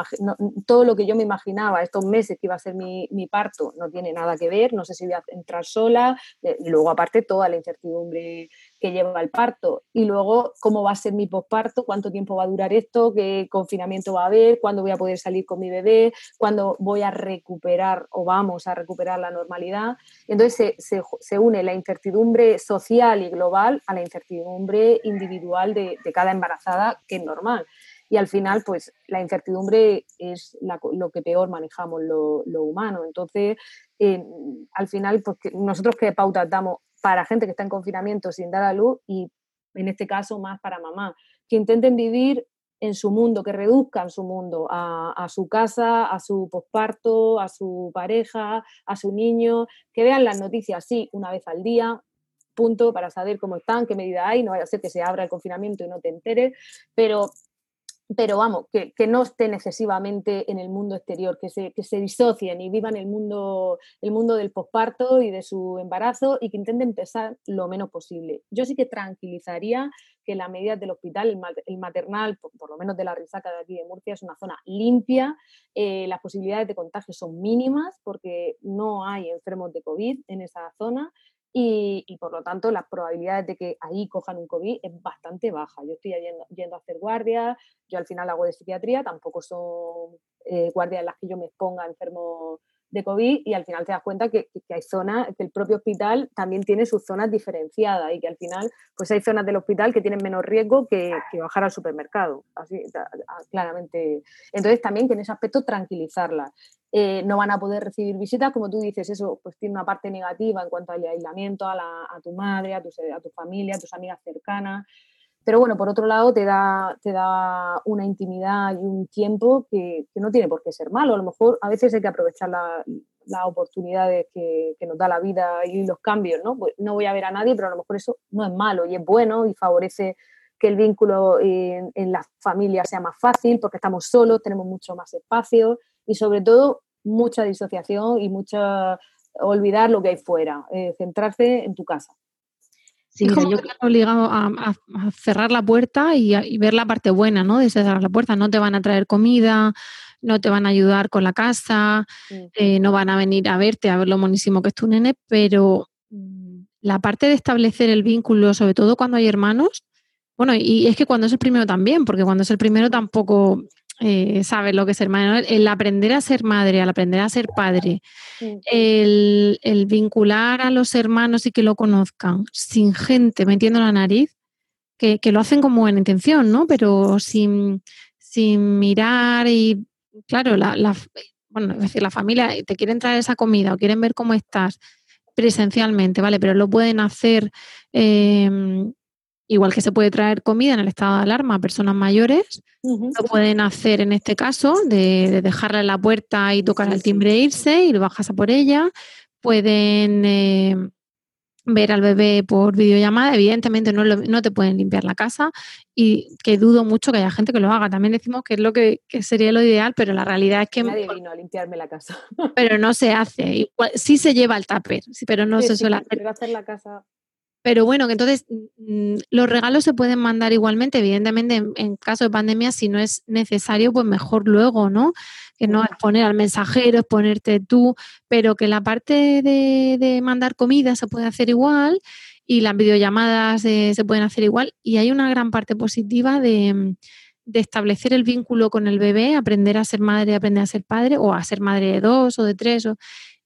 todo lo que yo me imaginaba estos meses que iba a ser mi, mi, parto no tiene nada que ver, no sé si voy a entrar sola, eh, luego aparte toda la incertidumbre que lleva el parto. Y luego cómo va a ser mi posparto, cuánto tiempo va a durar esto, qué confinamiento va a haber, cuándo voy a poder salir con mi bebé, cuándo voy a recuperar o vamos a recuperar la normalidad. Entonces se, se, une la incertidumbre social y global a la incertidumbre individual de, cada embarazada, que es normal. Y al final, pues la incertidumbre es lo que peor manejamos lo, lo humano. Entonces, eh, al final, pues nosotros qué pautas damos para gente que está en confinamiento sin dar a luz y en este caso más para mamá, que intenten vivir en su mundo, que reduzcan su mundo a, su casa, a su posparto, a su pareja, a su niño, que vean las noticias, sí, una vez al día, punto, para saber cómo están, qué medida hay, no vaya a ser que se abra el confinamiento y no te enteres, pero pero vamos, que, no estén excesivamente en el mundo exterior, que se, que se disocien y vivan el mundo, el mundo del posparto y de su embarazo y que intenten empezar lo menos posible. Yo sí que tranquilizaría que la medida del hospital, el, maternal, por, lo menos de la risaca de aquí de Murcia, es una zona limpia, eh, las posibilidades de contagio son mínimas porque no hay enfermos de COVID en esa zona y, por lo tanto las probabilidades de que ahí cojan un COVID es bastante baja. Yo estoy yendo, yendo a hacer guardias, yo al final hago de psiquiatría, tampoco son eh, guardias en las que yo me exponga enfermo de COVID y al final te das cuenta que, hay zonas, que el propio hospital también tiene sus zonas diferenciadas y que al final pues hay zonas del hospital que tienen menos riesgo que, bajar al supermercado, así claramente. Entonces también que en ese aspecto tranquilizarla. Eh, no van a poder recibir visitas, como tú dices, eso pues tiene una parte negativa en cuanto al aislamiento a, a tu madre, a tu, a tu familia, a tus amigas cercanas. Pero bueno, por otro lado, te da, te da una intimidad y un tiempo que, no tiene por qué ser malo. A lo mejor a veces hay que aprovechar las oportunidades que, nos da la vida y los cambios, ¿no? Pues no voy a ver a nadie, pero a lo mejor eso no es malo y es bueno y favorece que el vínculo en, en la familia sea más fácil porque estamos solos, tenemos mucho más espacio y sobre todo mucha disociación y mucha olvidar lo que hay fuera, eh, centrarse en tu casa. Sí, como yo creo obligado a, cerrar la puerta y, ver la parte buena, ¿no? De cerrar la puerta. No te van a traer comida, no te van a ayudar con la casa, eh, no van a venir a verte, a ver lo monísimo que es tu nene, pero mm, la parte de establecer el vínculo, sobre todo cuando hay hermanos, bueno, y es que cuando es el primero también, porque cuando es el primero tampoco eh, sabes lo que es ser madre. El aprender a ser madre, al aprender a ser padre, el, vincular a los hermanos y que lo conozcan sin gente metiendo la nariz, que, lo hacen con buena intención, ¿no? Pero sin, sin mirar y, claro, la, bueno, es decir, la familia te quieren traer esa comida o quieren ver cómo estás presencialmente, ¿vale? Pero lo pueden hacer em, Igual que se puede traer comida en el estado de alarma a personas mayores, lo pueden hacer en este caso, de, dejarla en la puerta y tocar el timbre e irse y lo bajas a por ella. Pueden, eh, ver al bebé por videollamada. Evidentemente no, no, te pueden limpiar la casa y que dudo mucho que haya gente que lo haga. También decimos que es lo que, sería lo ideal, pero la realidad es que... Nadie vino a limpiarme la casa. Pero no se hace. Igual, sí se lleva el tupper, pero no se suele hacer. hacer la casa pero bueno, que entonces mm, los regalos se pueden mandar igualmente, evidentemente en, caso de pandemia, si no es necesario, pues mejor luego, ¿no? Que no es poner al mensajero, es ponerte tú, pero que la parte de, mandar comida se puede hacer igual y las videollamadas eh, se pueden hacer igual y hay una gran parte positiva de, de establecer el vínculo con el bebé, aprender a ser madre, aprender a ser padre o a ser madre de dos o de tres, o,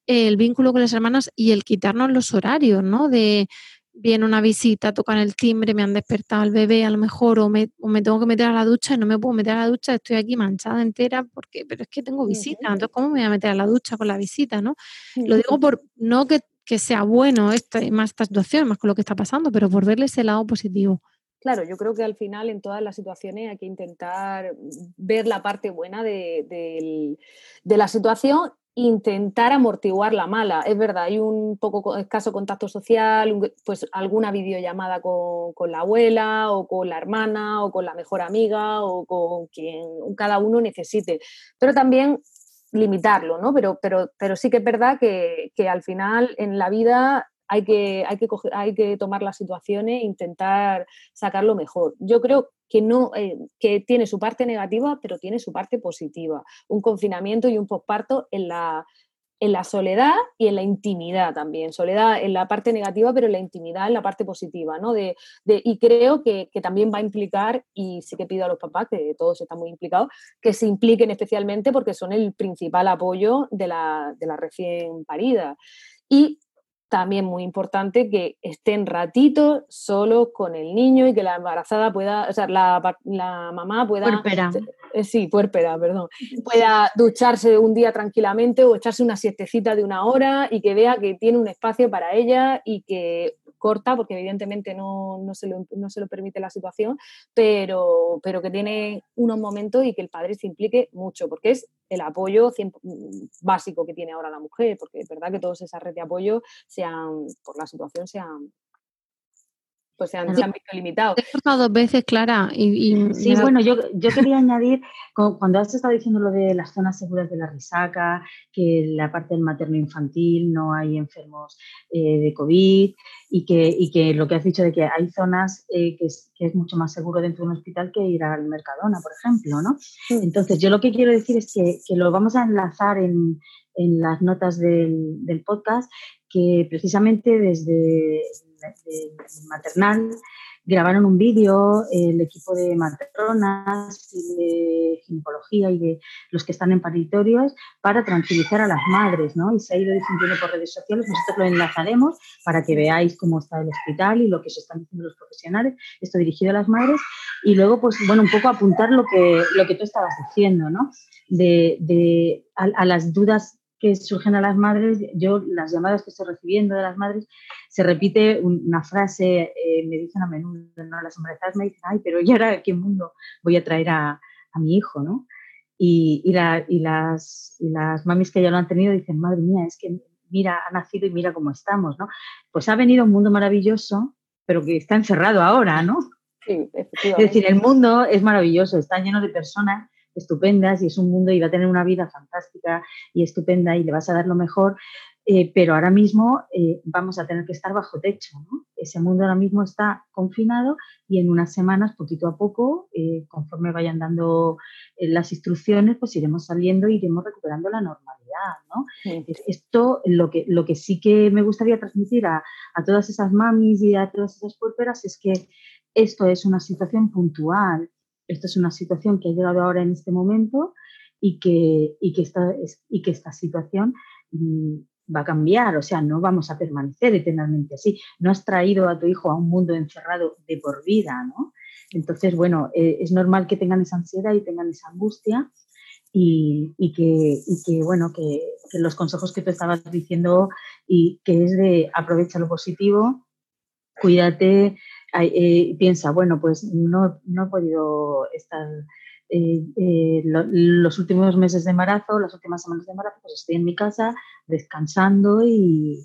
el vínculo con las hermanas y el quitarnos los horarios, ¿no? De viene una visita, tocan el timbre, me han despertado el bebé a lo mejor, o me, tengo que meter a la ducha y no me puedo meter a la ducha, estoy aquí manchada entera, porque, pero es que tengo visita, entonces ¿cómo me voy a meter a la ducha con la visita? ¿no? Lo digo por, no que, sea bueno esta, más esta situación, más con lo que está pasando, pero por verle ese lado positivo. Claro, yo creo que al final en todas las situaciones hay que intentar ver la parte buena de, de la situación intentar amortiguar la mala. Es verdad, hay un poco escaso contacto social, pues alguna videollamada con, con, la abuela o con la hermana o con la mejor amiga o con quien cada uno necesite. Pero también limitarlo, ¿no? Pero, pero, pero sí que es verdad que, que al final en la vida hay que, hay que, hay que tomar las situaciones e intentar sacarlo mejor. Yo creo que, no, eh, que tiene su parte negativa, pero tiene su parte positiva. Un confinamiento y un posparto en la, en la soledad y en la intimidad también. Soledad en la parte negativa, pero en la intimidad en la parte positiva, ¿no? De, y creo que, que, también va a implicar, y sí que pido a los papás, que todos están muy implicados, que se impliquen especialmente porque son el principal apoyo de la, de la recién parida. Y también muy importante que estén ratitos solo con el niño y que la embarazada pueda, o sea, la, mamá pueda... Puerpera. Eh, sí, puerpera, perdón. Pueda ducharse un día tranquilamente o echarse una siestecita de una hora y que vea que tiene un espacio para ella y que corta, porque evidentemente no, no, se, lo, no se lo permite la situación, pero, pero que tiene unos momentos y que el padre se implique mucho, porque es el apoyo básico que tiene ahora la mujer, porque es verdad que todas esas redes de apoyo sean, por la situación, sean pues se han, visto limitados. Te he cortado dos veces, Clara. Y, sí, bueno, yo, yo quería añadir, cuando has estado diciendo lo de las zonas seguras de la risaca, que la parte del materno-infantil no hay enfermos eh, de COVID y que, y que lo que has dicho de que hay zonas eh, que, es, que, es, mucho más seguro dentro de un hospital que ir al Mercadona, por ejemplo, ¿no? Entonces, yo lo que quiero decir es que, que lo vamos a enlazar en, en las notas del, del podcast, que precisamente desde maternal, grabaron un vídeo el equipo de matronas y de ginecología y de los que están en paritorios para tranquilizar a las madres, ¿no? Y se ha ido difundiendo por redes sociales, nosotros lo enlazaremos para que veáis cómo está el hospital y lo que se están diciendo los profesionales, esto dirigido a las madres, y luego, pues, bueno, un poco apuntar lo que, lo que tú estabas diciendo, ¿no? De, de a las dudas que surgen a las madres, yo las llamadas que estoy recibiendo de las madres, se repite una frase, eh, me dicen a menudo, ¿no? las embarazadas me dicen, ay, pero ¿y ahora qué mundo voy a traer a, a mi hijo? ¿no? Y, y, la, y, las, y las mamis que ya lo han tenido dicen, madre mía, es que mira, ha nacido y mira cómo estamos, ¿no? Pues ha venido un mundo maravilloso, pero que está encerrado ahora, ¿no? Sí, es decir, el mundo es maravilloso, está lleno de personas estupendas y es un mundo y va a tener una vida fantástica y estupenda y le vas a dar lo mejor, eh, pero ahora mismo eh, vamos a tener que estar bajo techo. Ese mundo ahora mismo está confinado y en unas semanas, poquito a poco, eh, conforme vayan dando las instrucciones, pues iremos saliendo y iremos recuperando la normalidad. ¿no? Esto, lo que, lo que sí que me gustaría transmitir a, a todas esas mamis y a todas esas puerperas es que esto es una situación puntual esto es una situación que ha llegado ahora en este momento y que, y que, esta, y que esta situación mm, va a cambiar, o sea, no vamos a permanecer eternamente así. No has traído a tu hijo a un mundo encerrado de por vida, ¿no? Entonces, bueno, eh, es normal que tengan esa ansiedad y tengan esa angustia y, y, que, y que, bueno, que, los consejos que tú estabas diciendo y que es de aprovecha lo positivo, cuídate, eh, piensa, bueno, pues no, no he podido estar eh, eh, los últimos meses de embarazo, las últimas semanas de embarazo, pues estoy en mi casa descansando y,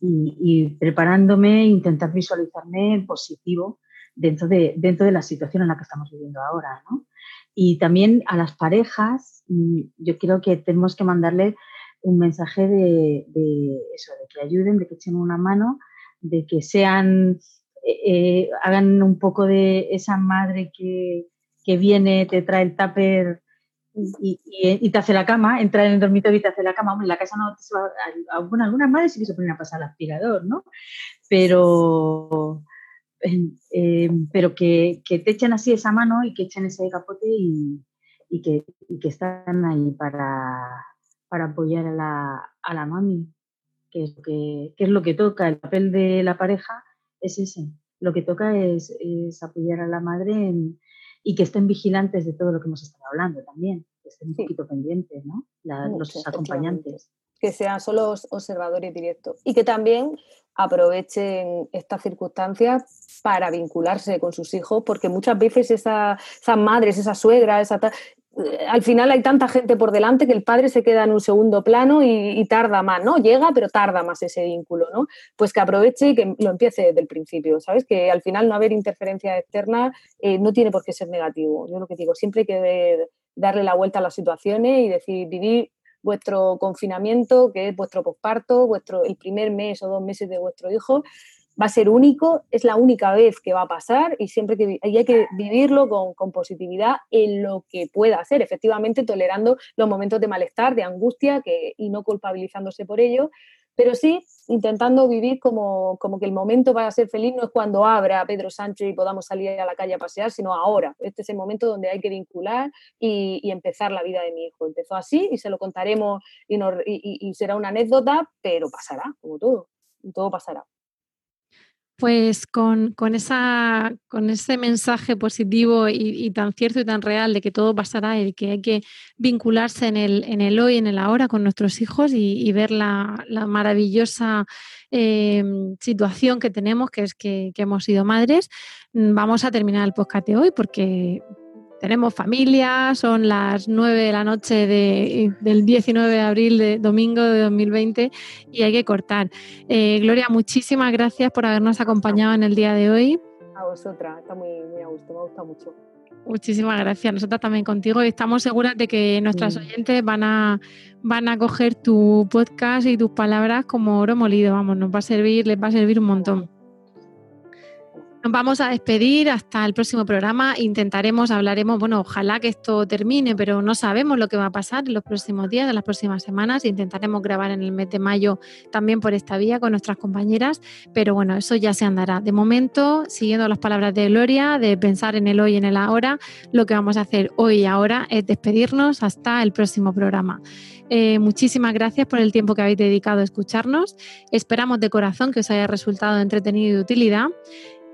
y, preparándome, intentar visualizarme en positivo dentro de, dentro de la situación en la que estamos viviendo ahora. ¿no? Y también a las parejas, yo creo que tenemos que mandarle un mensaje de, eso, de que ayuden, de que echen una mano, de que sean, eh, eh, hagan un poco de esa madre que, que viene, te trae el tupper y, te hace la cama, entra en el dormitorio y te hace la cama. Hombre, en la casa no se va, bueno, algunas madres sí que se ponen a pasar el aspirador, ¿no? Pero, pero que, te echen así esa mano y que echen ese capote y, que, que, están ahí para, para apoyar a la, a la mami, que es, que, es lo que toca. El papel de la pareja es ese. Lo que toca es, es apoyar a la madre en, y que estén vigilantes de todo lo que hemos estado hablando también, que estén un poquito pendientes, ¿no? los acompañantes. Que sean solo observadores directos y que también aprovechen estas circunstancias para vincularse con sus hijos, porque muchas veces esas madres, esas suegras, esa, al final hay tanta gente por delante que el padre se queda en un segundo plano y, tarda más, ¿no? Llega, pero tarda más ese vínculo, ¿no? Pues que aproveche y que lo empiece desde el principio, ¿sabes? Que al final no haber interferencia externa eh, no tiene por qué ser negativo. Yo lo que digo, siempre hay que darle la vuelta a las situaciones y decir, vivir vuestro confinamiento, que es vuestro posparto, vuestro, el primer mes o dos meses de vuestro hijo, va a ser único, es la única vez que va a pasar y siempre que hay que vivirlo con, positividad en lo que pueda hacer, efectivamente tolerando los momentos de malestar, de angustia que, y no culpabilizándose por ello, pero sí intentando vivir como, como, que el momento para ser feliz no es cuando abra Pedro Sánchez y podamos salir a la calle a pasear, sino ahora. Este es el momento donde hay que vincular y, y empezar la vida de mi hijo. Empezó así y se lo contaremos y, y será una anécdota, pero pasará, como todo, todo pasará. Pues con, esa, con ese mensaje positivo y, tan cierto y tan real de que todo pasará y que hay que vincularse en el, en el hoy, en el ahora con nuestros hijos y, ver la, maravillosa eh, situación que tenemos, que es que, que, hemos sido madres, mm, vamos a terminar el podcast hoy porque tenemos familia, son las 9 de la noche del 19 de abril de domingo de 2020 y hay que cortar. Eh, Gloria, muchísimas gracias por habernos acompañado en el día de hoy. A vosotras, está muy, muy a gusto, me gusta mucho. Muchísimas gracias. Nosotras también contigo y estamos seguras de que nuestras oyentes van a, van a coger tu podcast y tus palabras como oro molido. Vamos, nos va a servir, les va a servir un montón. Nos vamos a despedir hasta el próximo programa. Intentaremos, hablaremos, bueno, ojalá que esto termine, pero no sabemos lo que va a pasar en los próximos días, en las próximas semanas. Intentaremos grabar en el mes de mayo también por esta vía con nuestras compañeras, pero bueno, eso ya se andará. De momento, siguiendo las palabras de Gloria, de pensar en el hoy y en el ahora, lo que vamos a hacer hoy y ahora es despedirnos hasta el próximo programa. Eh, muchísimas gracias por el tiempo que habéis dedicado a escucharnos. Esperamos de corazón que os haya resultado entretenido y de utilidad.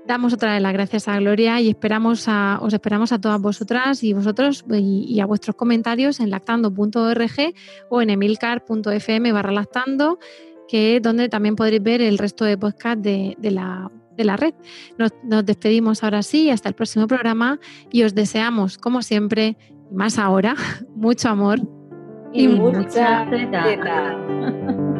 Damos otra vez las gracias a Gloria y esperamos a, os esperamos a todas vosotras y vosotros y, a vuestros comentarios en lactando.org o en emilcar.fm barra lactando, que es donde también podréis ver el resto de podcast de, la, red. Nos, nos, despedimos ahora sí, hasta el próximo programa y os deseamos, como siempre, más ahora, mucho amor y, mucha, mucha